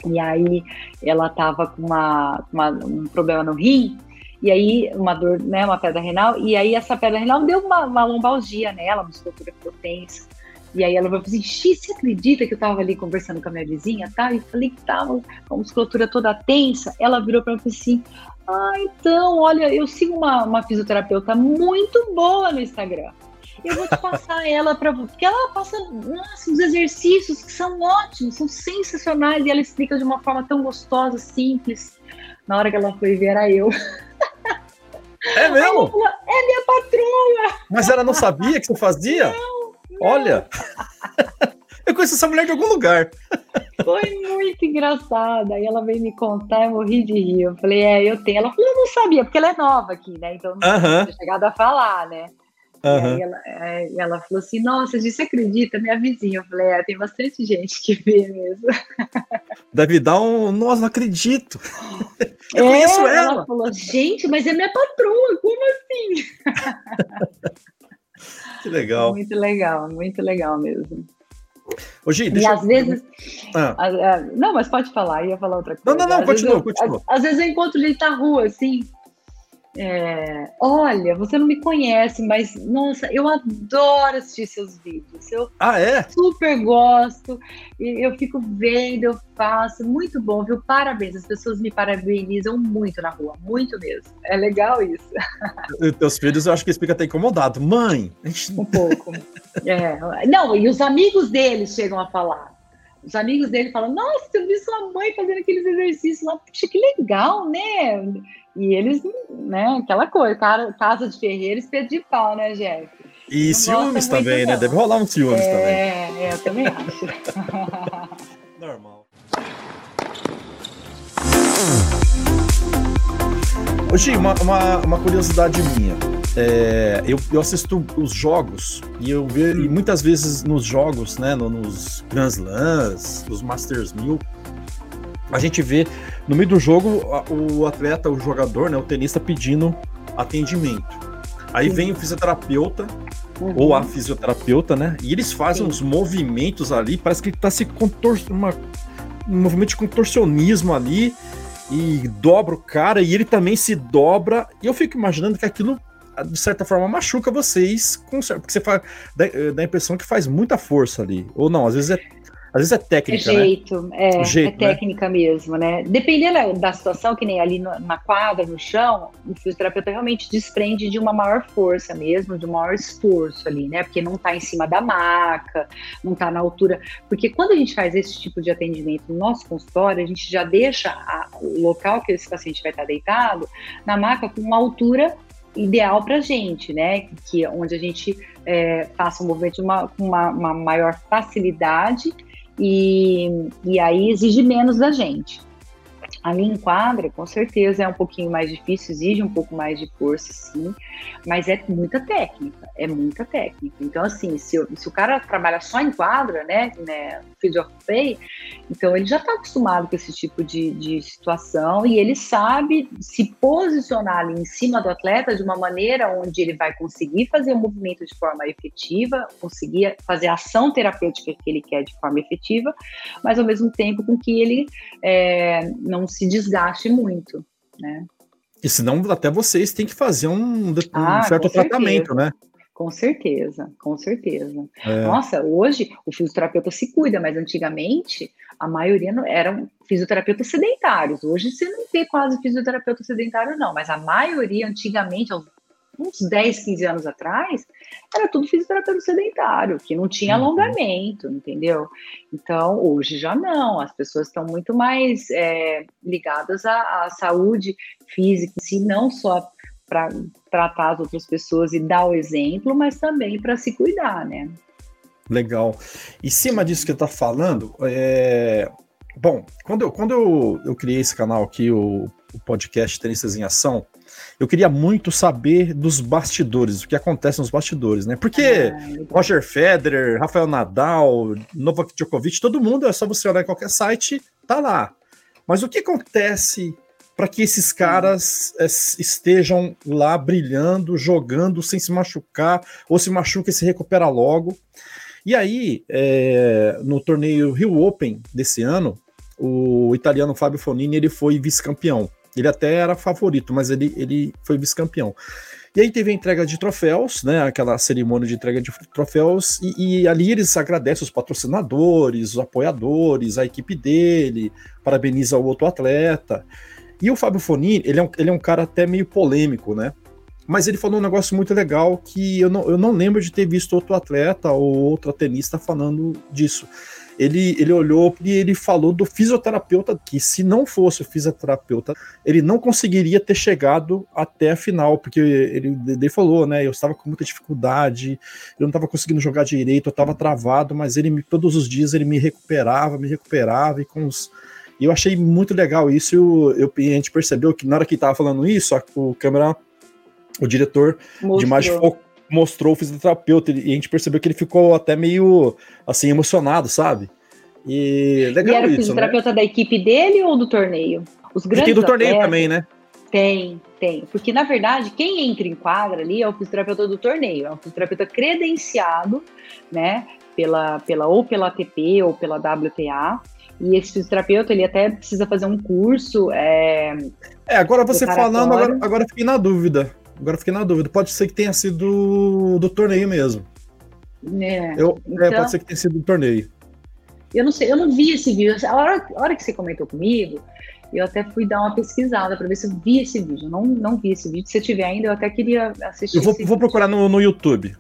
e aí ela tava com uma, uma um problema no rim, e aí uma dor, né, uma pedra renal, e aí essa pedra renal deu uma, uma lombalgia nela, uma musculatura ficou tensa. E aí ela falou assim, Xi, você acredita que eu tava ali conversando com a minha vizinha, tá? E falei que tava com a musculatura toda tensa. Ela virou para mim assim, ah, então, olha, eu sigo uma, uma fisioterapeuta muito boa no Instagram. Eu vou te passar ela para você, porque ela passa nossa, uns exercícios que são ótimos, são sensacionais, e ela explica de uma forma tão gostosa, simples. Na hora que ela foi ver, era eu. É mesmo? Falou, é minha patroa. Mas ela não sabia que você fazia? Não, não. Olha. Eu conheço essa mulher de algum lugar. Foi muito engraçada. Aí ela veio me contar, eu morri de rir. Eu falei, é, eu tenho. Ela falou, eu não sabia, porque ela é nova aqui, né? Então não uh -huh. tinha chegado a falar, né? Uhum. E ela, é, ela, falou assim: Nossa, você acredita? Minha vizinha. Eu falei: É, tem bastante gente que vê mesmo. Deve dar um. Nossa, não acredito. Eu é, conheço ela. Ela falou: Gente, mas é minha patroa, como assim? que legal. Muito legal, muito legal mesmo. Ô, Gi, deixa e às eu... vezes. Ah. não, mas pode falar, ia falar outra coisa. Não, não, não, continua, continua. Às, às, vezes eu encontro gente na rua, assim, É, olha, você não me conhece, mas nossa, eu adoro assistir seus vídeos. Eu ah, é? super gosto. E eu fico vendo, eu faço. Muito bom, viu? Parabéns. As pessoas me parabenizam muito na rua, muito mesmo. É legal isso. E teus filhos, eu acho que eles ficam até incomodados. Mãe! Um pouco. é. Não, e os amigos deles chegam a falar. Os amigos dele falam: Nossa, eu vi sua mãe fazendo aqueles exercícios lá. Puxa, que legal, né? E eles, né, aquela coisa, cara, casa de ferreiro, espeto de pau, né, Jeff? E não ciúmes também, né? Deve rolar um ciúmes é, também. É, eu também acho. Normal. Ô, uma, uma, uma curiosidade minha. É, eu, eu, assisto os jogos e eu vejo e muitas vezes nos jogos, né, nos Grand Slams, nos Masters 1000, a gente vê no meio do jogo o atleta, o jogador, né, o tenista pedindo atendimento. Aí Sim. vem o fisioterapeuta uhum. ou a fisioterapeuta, né? E eles fazem Sim. uns movimentos ali, parece que tá se contorcionando, um movimento de contorcionismo ali e dobra o cara e ele também se dobra. E eu fico imaginando que aquilo de certa forma machuca vocês, porque você faz, dá, dá a impressão que faz muita força ali. Ou não, às vezes é às vezes é técnica, é jeito, né? É, jeito, é né? técnica né? mesmo, né? Dependendo da situação, que nem ali na quadra, no chão, o fisioterapeuta realmente desprende de uma maior força mesmo, de um maior esforço ali, né? Porque não está em cima da maca, não está na altura. Porque quando a gente faz esse tipo de atendimento no nosso consultório, a gente já deixa a, o local que esse paciente vai estar deitado na maca com uma altura ideal para a gente, né? Que onde a gente é, faça um movimento com uma, uma, uma maior facilidade e, e aí exige menos da gente. Ali em quadra, com certeza é um pouquinho mais difícil, exige um pouco mais de força, sim, mas é muita técnica, é muita técnica. Então, assim, se, se o cara trabalha só em quadra, né, né play, então ele já está acostumado com esse tipo de, de situação e ele sabe se posicionar ali em cima do atleta de uma maneira onde ele vai conseguir fazer o movimento de forma efetiva, conseguir fazer a ação terapêutica que ele quer de forma efetiva, mas ao mesmo tempo com que ele é, não se desgaste muito, né? E senão até vocês têm que fazer um, um ah, certo tratamento, né? Com certeza, com certeza. É. Nossa, hoje o fisioterapeuta se cuida, mas antigamente a maioria não, eram fisioterapeutas sedentários. Hoje você não vê quase fisioterapeuta sedentário, não, mas a maioria antigamente, uns 10, 15 anos atrás, era tudo fisioterapeuta sedentário, que não tinha uhum. alongamento, entendeu? Então, hoje já não, as pessoas estão muito mais é, ligadas à, à, saúde física si, não só para tratar as outras pessoas e dar o exemplo, mas também para se cuidar, né? Legal. Em cima disso que você está falando, é... bom, quando, eu, quando eu, eu criei esse canal aqui, o, o podcast Tenistas em Ação, eu queria muito saber dos bastidores, o que acontece nos bastidores, né? Porque ah, Roger Federer, Rafael Nadal, Novak Djokovic, todo mundo, é só você olhar em qualquer site, tá lá. Mas o que acontece para que esses caras é, estejam lá brilhando, jogando sem se machucar, ou se machuca e se recupera logo? E aí, é, no torneio Rio Open desse ano, o italiano Fábio Fonini ele foi vice-campeão. Ele até era favorito, mas ele, ele foi vice-campeão. E aí teve a entrega de troféus, né? Aquela cerimônia de entrega de troféus, e, e, ali eles agradecem os patrocinadores, os apoiadores, a equipe dele, parabeniza o outro atleta. E o Fábio Fonini, ele é um, ele é um cara até meio polêmico, né? Mas ele falou um negócio muito legal que eu não, eu não lembro de ter visto outro atleta ou outra tenista falando disso ele, ele olhou e ele falou do fisioterapeuta, que se não fosse o fisioterapeuta, ele não conseguiria ter chegado até a final, porque ele, ele falou, né? Eu estava com muita dificuldade, eu não estava conseguindo jogar direito, eu estava travado, mas ele todos os dias ele me recuperava, me recuperava, e com os. E eu achei muito legal isso. Eu, eu, a gente percebeu que na hora que estava falando isso, a, o câmera, o diretor Mostrou. de imagem focou mostrou o fisioterapeuta e a gente percebeu que ele ficou até meio assim emocionado, sabe? E legal e era o fisioterapeuta né? da equipe dele ou do torneio? Os grandes e tem do torneio atletas, também, né? Tem, tem. Porque, na verdade, quem entra em quadra ali é o fisioterapeuta do torneio, é um fisioterapeuta credenciado, né? Pela, pela, ou pela ATP ou pela WTA. E esse fisioterapeuta, ele até precisa fazer um curso é, É, agora você falando, agora, agora fiquei na dúvida. Agora fiquei na dúvida. Pode ser que tenha sido do, torneio mesmo. É, eu, então, é, pode ser que tenha sido do torneio. Eu não sei, eu não vi esse vídeo. A hora, a hora que você comentou comigo, eu até fui dar uma pesquisada para ver se eu vi esse vídeo. Eu não, não vi esse vídeo. Se tiver ainda, eu até queria assistir. Eu vou, vou procurar no, no YouTube.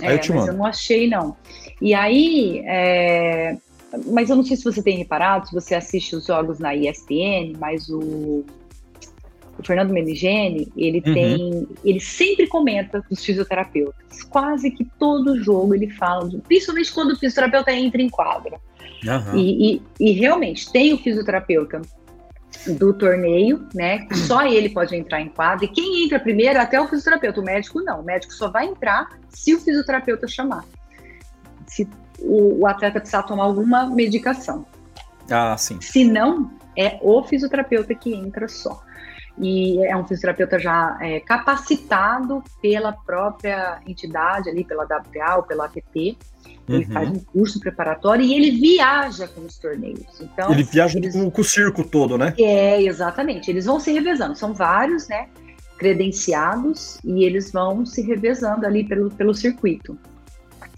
Aí é, eu te mas mando. eu não achei, não. E aí, é... mas eu não sei se você tem reparado, se você assiste os jogos na ESPN, mas o, o Fernando Menigene, ele uhum. tem, ele sempre comenta dos fisioterapeutas. Quase que todo jogo ele fala, principalmente quando o fisioterapeuta entra em quadra. Uhum. E, e, e realmente tem o fisioterapeuta do torneio, né? Só ele pode entrar em quadra. E quem entra primeiro é até o fisioterapeuta. O médico não. O médico só vai entrar se o fisioterapeuta chamar. Se o, o atleta precisar tomar alguma medicação. Ah, sim. Se não, é o fisioterapeuta que entra só. E é um fisioterapeuta já é, capacitado pela própria entidade ali, pela WTA ou pela ATP, ele uhum. faz um curso preparatório e ele viaja com os torneios. Então, ele viaja eles... com, com, o circo todo, né? É, exatamente. Eles vão se revezando. São vários, né? Credenciados e eles vão se revezando ali pelo, pelo circuito.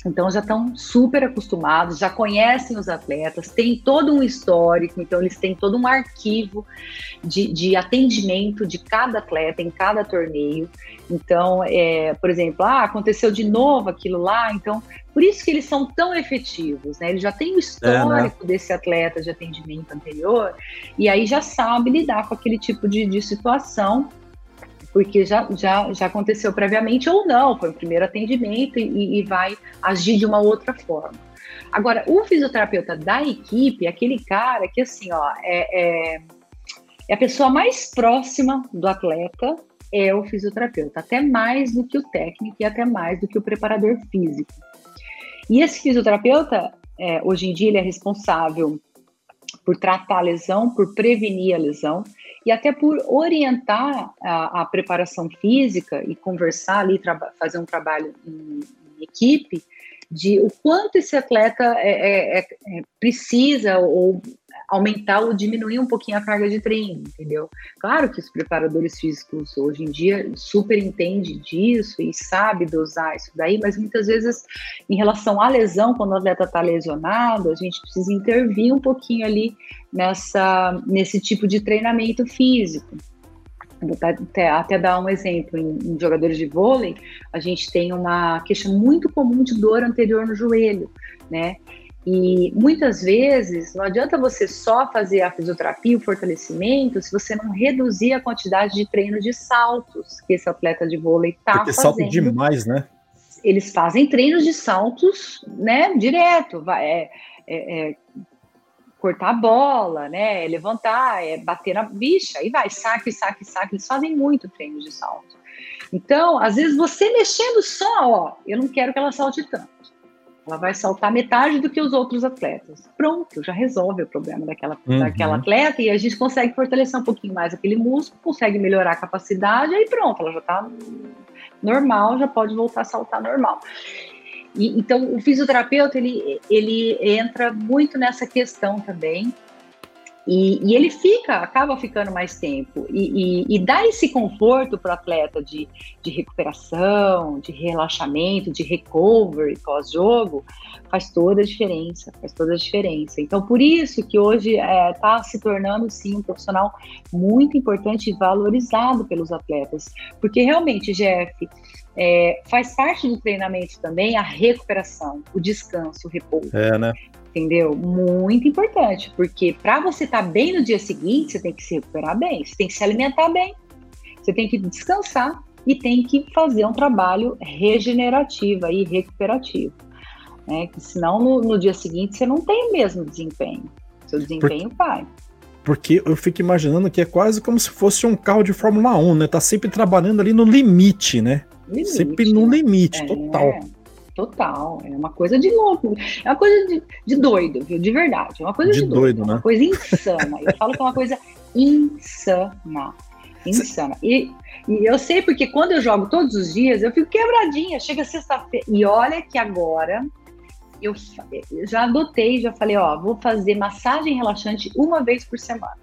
Então já estão super acostumados, já conhecem os atletas, tem todo um histórico, então eles têm todo um arquivo de, de atendimento de cada atleta em cada torneio. Então, é, por exemplo, ah, aconteceu de novo aquilo lá, então por isso que eles são tão efetivos, né? Eles já têm o histórico é, né? desse atleta de atendimento anterior e aí já sabe lidar com aquele tipo de, de situação porque já, já, já aconteceu previamente ou não, foi o primeiro atendimento e, e vai agir de uma outra forma. Agora, o fisioterapeuta da equipe, aquele cara que assim, ó, é, é, é a pessoa mais próxima do atleta, é o fisioterapeuta, até mais do que o técnico e até mais do que o preparador físico. E esse fisioterapeuta, é, hoje em dia, ele é responsável por tratar a lesão, por prevenir a lesão e até por orientar a, a preparação física e conversar ali, fazer um trabalho em, em, equipe de o quanto esse atleta é, é, é, é precisa ou aumentar ou diminuir um pouquinho a carga de treino, entendeu? Claro que os preparadores físicos hoje em dia super entendem disso e sabe dosar isso daí, mas muitas vezes em relação à lesão, quando o atleta está lesionado, a gente precisa intervir um pouquinho ali nessa, nesse tipo de treinamento físico. Até, até dar um exemplo, em, em, jogadores de vôlei, a gente tem uma queixa muito comum de dor anterior no joelho, né? E muitas vezes não adianta você só fazer a fisioterapia, o fortalecimento, se você não reduzir a quantidade de treino de saltos que esse atleta de vôlei está fazendo. Porque salto demais, né? Eles fazem treinos de saltos, né, direto. Vai, é, é, é cortar a bola, né, é levantar, é bater na bicha, aí vai, saque, saque, saque. Eles fazem muito treino de salto. Então, às vezes você mexendo só, ó, eu não quero que ela salte tanto ela vai saltar metade do que os outros atletas. Pronto, já resolve o problema daquela, uhum. daquela atleta e a gente consegue fortalecer um pouquinho mais aquele músculo, consegue melhorar a capacidade, aí pronto, ela já está normal, já pode voltar a saltar normal. E, então, o fisioterapeuta, ele, ele entra muito nessa questão também, e, e, ele fica, acaba ficando mais tempo e, e, e dá esse conforto para o atleta de, de recuperação, de relaxamento, de recovery pós-jogo, faz toda a diferença, faz toda a diferença. Então, por isso que hoje está é, tá se tornando, sim, um profissional muito importante e valorizado pelos atletas, porque realmente, Jeff, é, faz parte do treinamento também a recuperação, o descanso, o repouso. É, né? Entendeu? Muito importante, porque para você estar tá bem no dia seguinte, você tem que se recuperar bem, você tem que se alimentar bem, você tem que descansar e tem que fazer um trabalho regenerativo e recuperativo. Né? Que senão no, no dia seguinte você não tem o mesmo desempenho. Seu desempenho Por... vai. Porque eu fico imaginando que é quase como se fosse um carro de Fórmula 1, né? Tá sempre trabalhando ali no limite, né? Limite, sempre no limite, é, total. É. Total, é uma coisa de louco, é uma coisa de, de doido, viu? De verdade, é uma coisa de, de doido, doido, né? uma coisa insana. eu falo que é uma coisa insana, insana. E, e eu sei porque quando eu jogo todos os dias, eu fico quebradinha. Chega sexta-feira e olha que agora eu, eu já adotei, já falei, ó, vou fazer massagem relaxante uma vez por semana.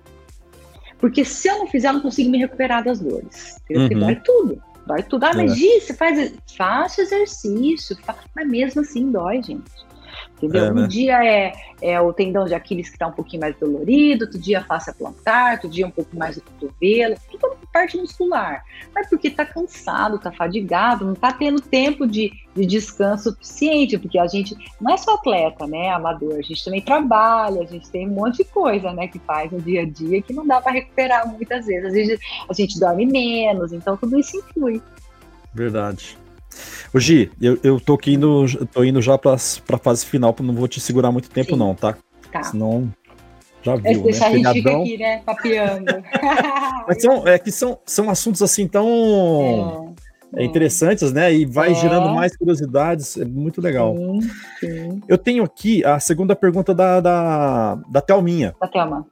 Porque se eu não fizer, eu não consigo me recuperar das dores. Uhum. Porque dói tudo. Dói tudo. Ah, mas é. Você faz, faça exercício. Mas mesmo assim dói, gente. Entendeu? É, né? Um dia é, é o tendão de Aquiles que está um pouquinho mais dolorido, outro dia a face plantar, outro dia um pouco mais o cotovelo, tudo parte muscular. Mas porque está cansado, está fadigado, não está tendo tempo de, de descanso suficiente, porque a gente não é só atleta, né, amador, a gente também trabalha, a gente tem um monte de coisa, né, que faz no dia a dia que não dá para recuperar muitas vezes. Às vezes a gente dorme menos, então tudo isso influi. Verdade. Ô Gi, eu, eu tô, aqui indo, tô indo já pra, pra fase final, não vou te segurar muito tempo, Sim. não, tá? Tá. Senão. Já viu, né? Deixar a gente fica aqui, né? Papeando. Mas são, é que são, são assuntos assim tão. É, é. interessantes, né? E vai é. gerando mais curiosidades, é muito legal. Sim, sim. Eu tenho aqui a segunda pergunta da, da, da Thelminha. Da Thelma.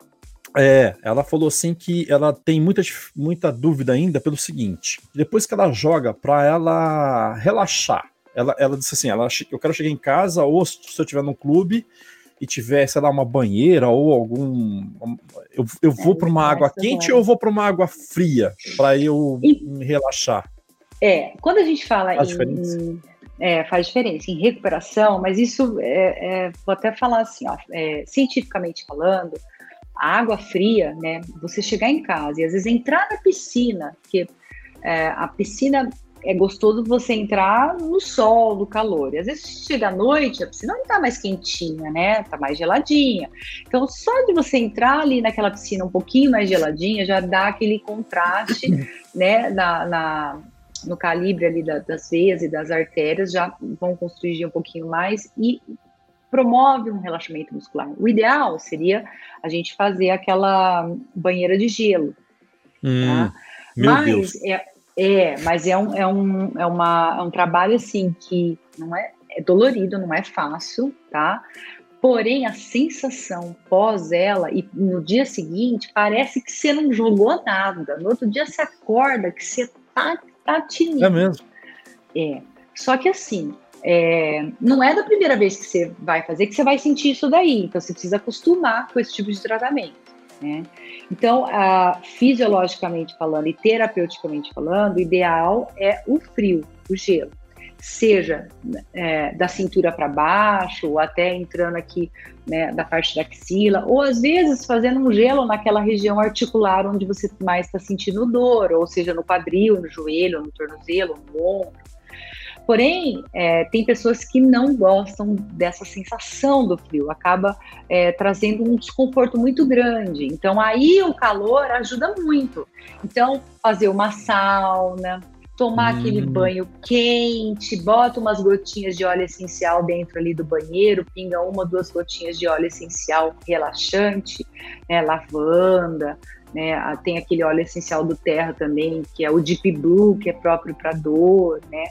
É, ela falou assim que ela tem muita, muita dúvida ainda pelo seguinte: depois que ela joga para ela relaxar, ela, ela disse assim: ela, eu quero chegar em casa, ou se eu estiver num clube e tiver, sei lá, uma banheira ou algum. Eu, eu vou é, para uma água quente ou eu vou para uma água fria para eu e, me relaxar? É, quando a gente fala faz em. Diferença. É, faz diferença em recuperação, mas isso é, é vou até falar assim, ó, é, cientificamente falando a água fria, né? Você chegar em casa e às vezes entrar na piscina, porque é, a piscina é gostoso você entrar no sol, no calor. E às vezes chega à noite, a piscina não está mais quentinha, né? Tá mais geladinha. Então, só de você entrar ali naquela piscina um pouquinho mais geladinha, já dá aquele contraste, né? Na, na no calibre ali da, das veias e das artérias, já vão construir um pouquinho mais e promove um relaxamento muscular. O ideal seria a gente fazer aquela banheira de gelo. Hum, tá? mas. É, é, mas é um, é, um, é, uma, é um trabalho assim que não é, é dolorido, não é fácil, tá? Porém, a sensação pós ela e no dia seguinte parece que você não jogou nada. No outro dia você acorda que você tá, tá tinindo. É mesmo. É. Só que assim, é, não é da primeira vez que você vai fazer que você vai sentir isso daí. Então, você precisa acostumar com esse tipo de tratamento. Né? Então, a, fisiologicamente falando e terapeuticamente falando, o ideal é o frio, o gelo. Seja é, da cintura para baixo, ou até entrando aqui né, da parte da axila, ou às vezes fazendo um gelo naquela região articular onde você mais está sentindo dor, ou seja, no quadril, no joelho, no tornozelo, no ombro. Porém, é, tem pessoas que não gostam dessa sensação do frio, acaba é, trazendo um desconforto muito grande. Então, aí o calor ajuda muito. Então, fazer uma sauna, tomar hum. aquele banho quente, bota umas gotinhas de óleo essencial dentro ali do banheiro, pinga uma, duas gotinhas de óleo essencial relaxante, né, lavanda, né, tem aquele óleo essencial do terra também, que é o Deep Blue, que é próprio para dor, né,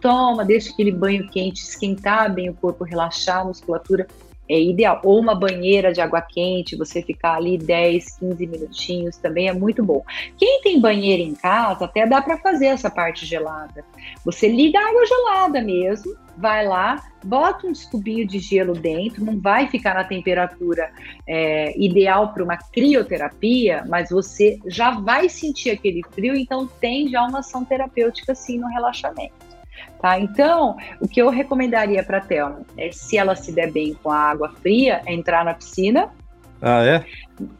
Toma, deixa aquele banho quente esquentar bem o corpo, relaxar a musculatura. É ideal. Ou uma banheira de água quente, você ficar ali 10, 15 minutinhos, também é muito bom. Quem tem banheira em casa, até dá para fazer essa parte gelada. Você liga a água gelada mesmo, vai lá, bota um cubinho de gelo dentro, não vai ficar na temperatura é, ideal para uma crioterapia, mas você já vai sentir aquele frio, então tem já uma ação terapêutica sim no relaxamento. Tá? Então, o que eu recomendaria para a Thelma é, se ela se der bem com a água fria, é entrar na piscina. Ah, é?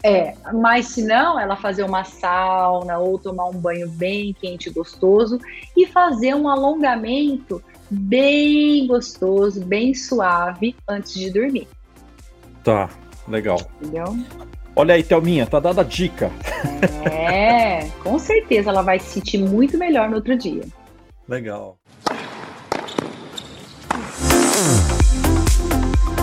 É, mas se não, ela fazer uma sauna ou tomar um banho bem quente e gostoso e fazer um alongamento bem gostoso, bem suave antes de dormir. Tá, legal. Entendeu? Olha aí, Thelminha, tá dada a dica. É, com certeza ela vai se sentir muito melhor no outro dia. Legal.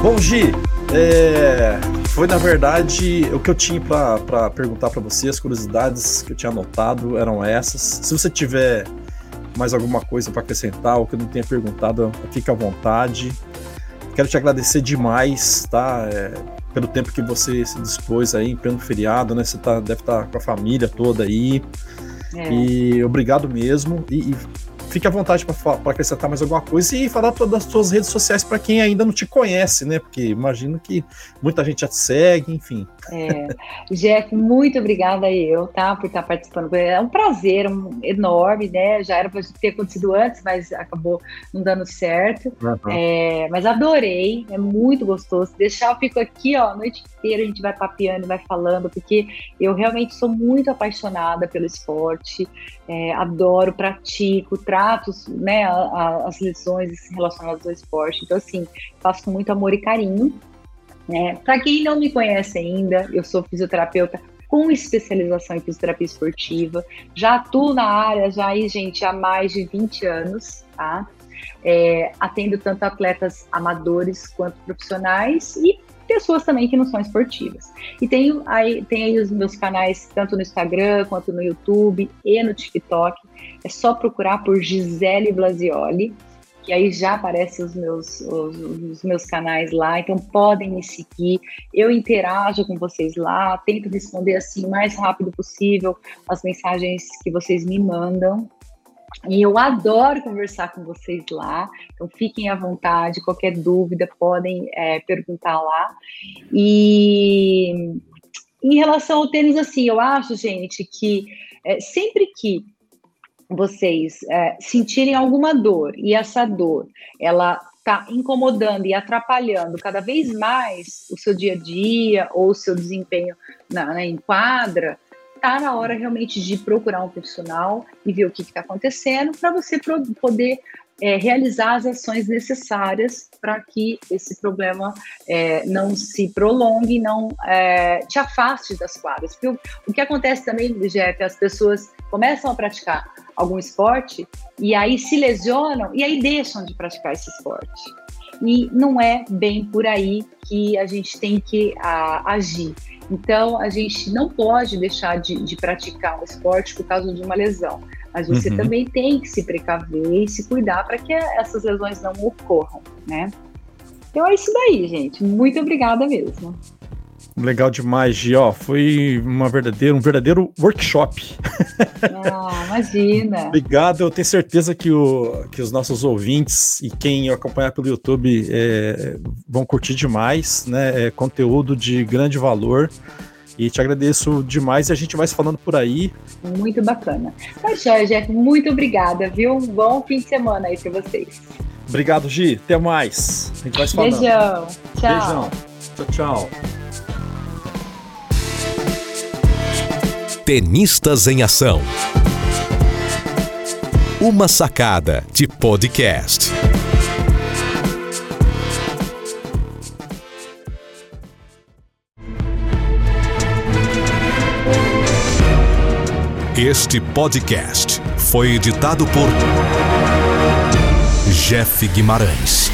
Bom, Gi, é, foi na verdade o que eu tinha para perguntar para você, as curiosidades que eu tinha anotado eram essas. Se você tiver mais alguma coisa para acrescentar ou que eu não tenha perguntado, fique à vontade. Quero te agradecer demais, tá? É, pelo tempo que você se dispôs aí, em pleno feriado, né? Você tá, deve estar tá com a família toda aí. É. E obrigado mesmo. E, e fique à vontade para acrescentar mais alguma coisa e falar todas as suas redes sociais para quem ainda não te conhece, né? Porque imagino que muita gente já te segue, enfim. É. Jeff, muito obrigada eu, tá, por estar participando. É um prazer, um enorme, né? Já era para ter acontecido antes, mas acabou não dando certo. Uhum. É, mas adorei, é muito gostoso. deixar, eu fico aqui, ó, a noite inteira a gente vai papeando, vai falando, porque eu realmente sou muito apaixonada pelo esporte, é, adoro, pratico, trato, né, a, a, as lições relacionadas ao esporte. Então, assim, faço com muito amor e carinho. Né? Para quem não me conhece ainda, eu sou fisioterapeuta com especialização em fisioterapia esportiva. Já atuo na área, já aí, gente, há mais de 20 anos, tá? É, atendo tanto atletas amadores quanto profissionais e pessoas também que não são esportivas. E tenho aí, tem aí os meus canais, tanto no Instagram, quanto no YouTube e no TikTok. É só procurar por Gisele Blasioli que aí já aparecem os meus, os, os, meus canais lá, então podem me seguir. Eu interajo com vocês lá, tento responder assim o mais rápido possível as mensagens que vocês me mandam. E eu adoro conversar com vocês lá, então fiquem à vontade, qualquer dúvida podem é, perguntar lá. E em relação ao tênis, assim, eu acho, gente, que é, sempre que vocês é, sentirem alguma dor e essa dor ela está incomodando e atrapalhando cada vez mais o seu dia a dia ou o seu desempenho na, na enquadra, tá na hora realmente de procurar um profissional e ver o que está acontecendo para você poder é, realizar as ações necessárias para que esse problema é, não se prolongue, não é, te afaste das quadras. Porque o, o que acontece também, Jeff, as pessoas começam a praticar algum esporte e aí se lesionam e aí deixam de praticar esse esporte. E não é bem por aí que a gente tem que a, agir. Então, a gente não pode deixar de, de praticar um esporte por causa de uma lesão mas você uhum. também tem que se precaver e se cuidar para que essas lesões não ocorram, né? Então é isso daí, gente. Muito obrigada mesmo. Legal demais, Gi. Ó, foi uma verdadeira, um verdadeiro workshop. Ah, imagina. Obrigado. Eu tenho certeza que, o, que os nossos ouvintes e quem acompanhar pelo YouTube é, vão curtir demais, né? É conteúdo de grande valor. E te agradeço demais e a gente vai se falando por aí. Muito bacana. Tá, Jeff, muito obrigada, viu? Um bom fim de semana aí para vocês. Obrigado, Gi. Até mais. A gente vai se falando. Beijão. Tchau. Beijão. Tchau, tchau. Tenistas em Ação. Uma sacada de podcast. Este podcast foi editado por Jeff Guimarães.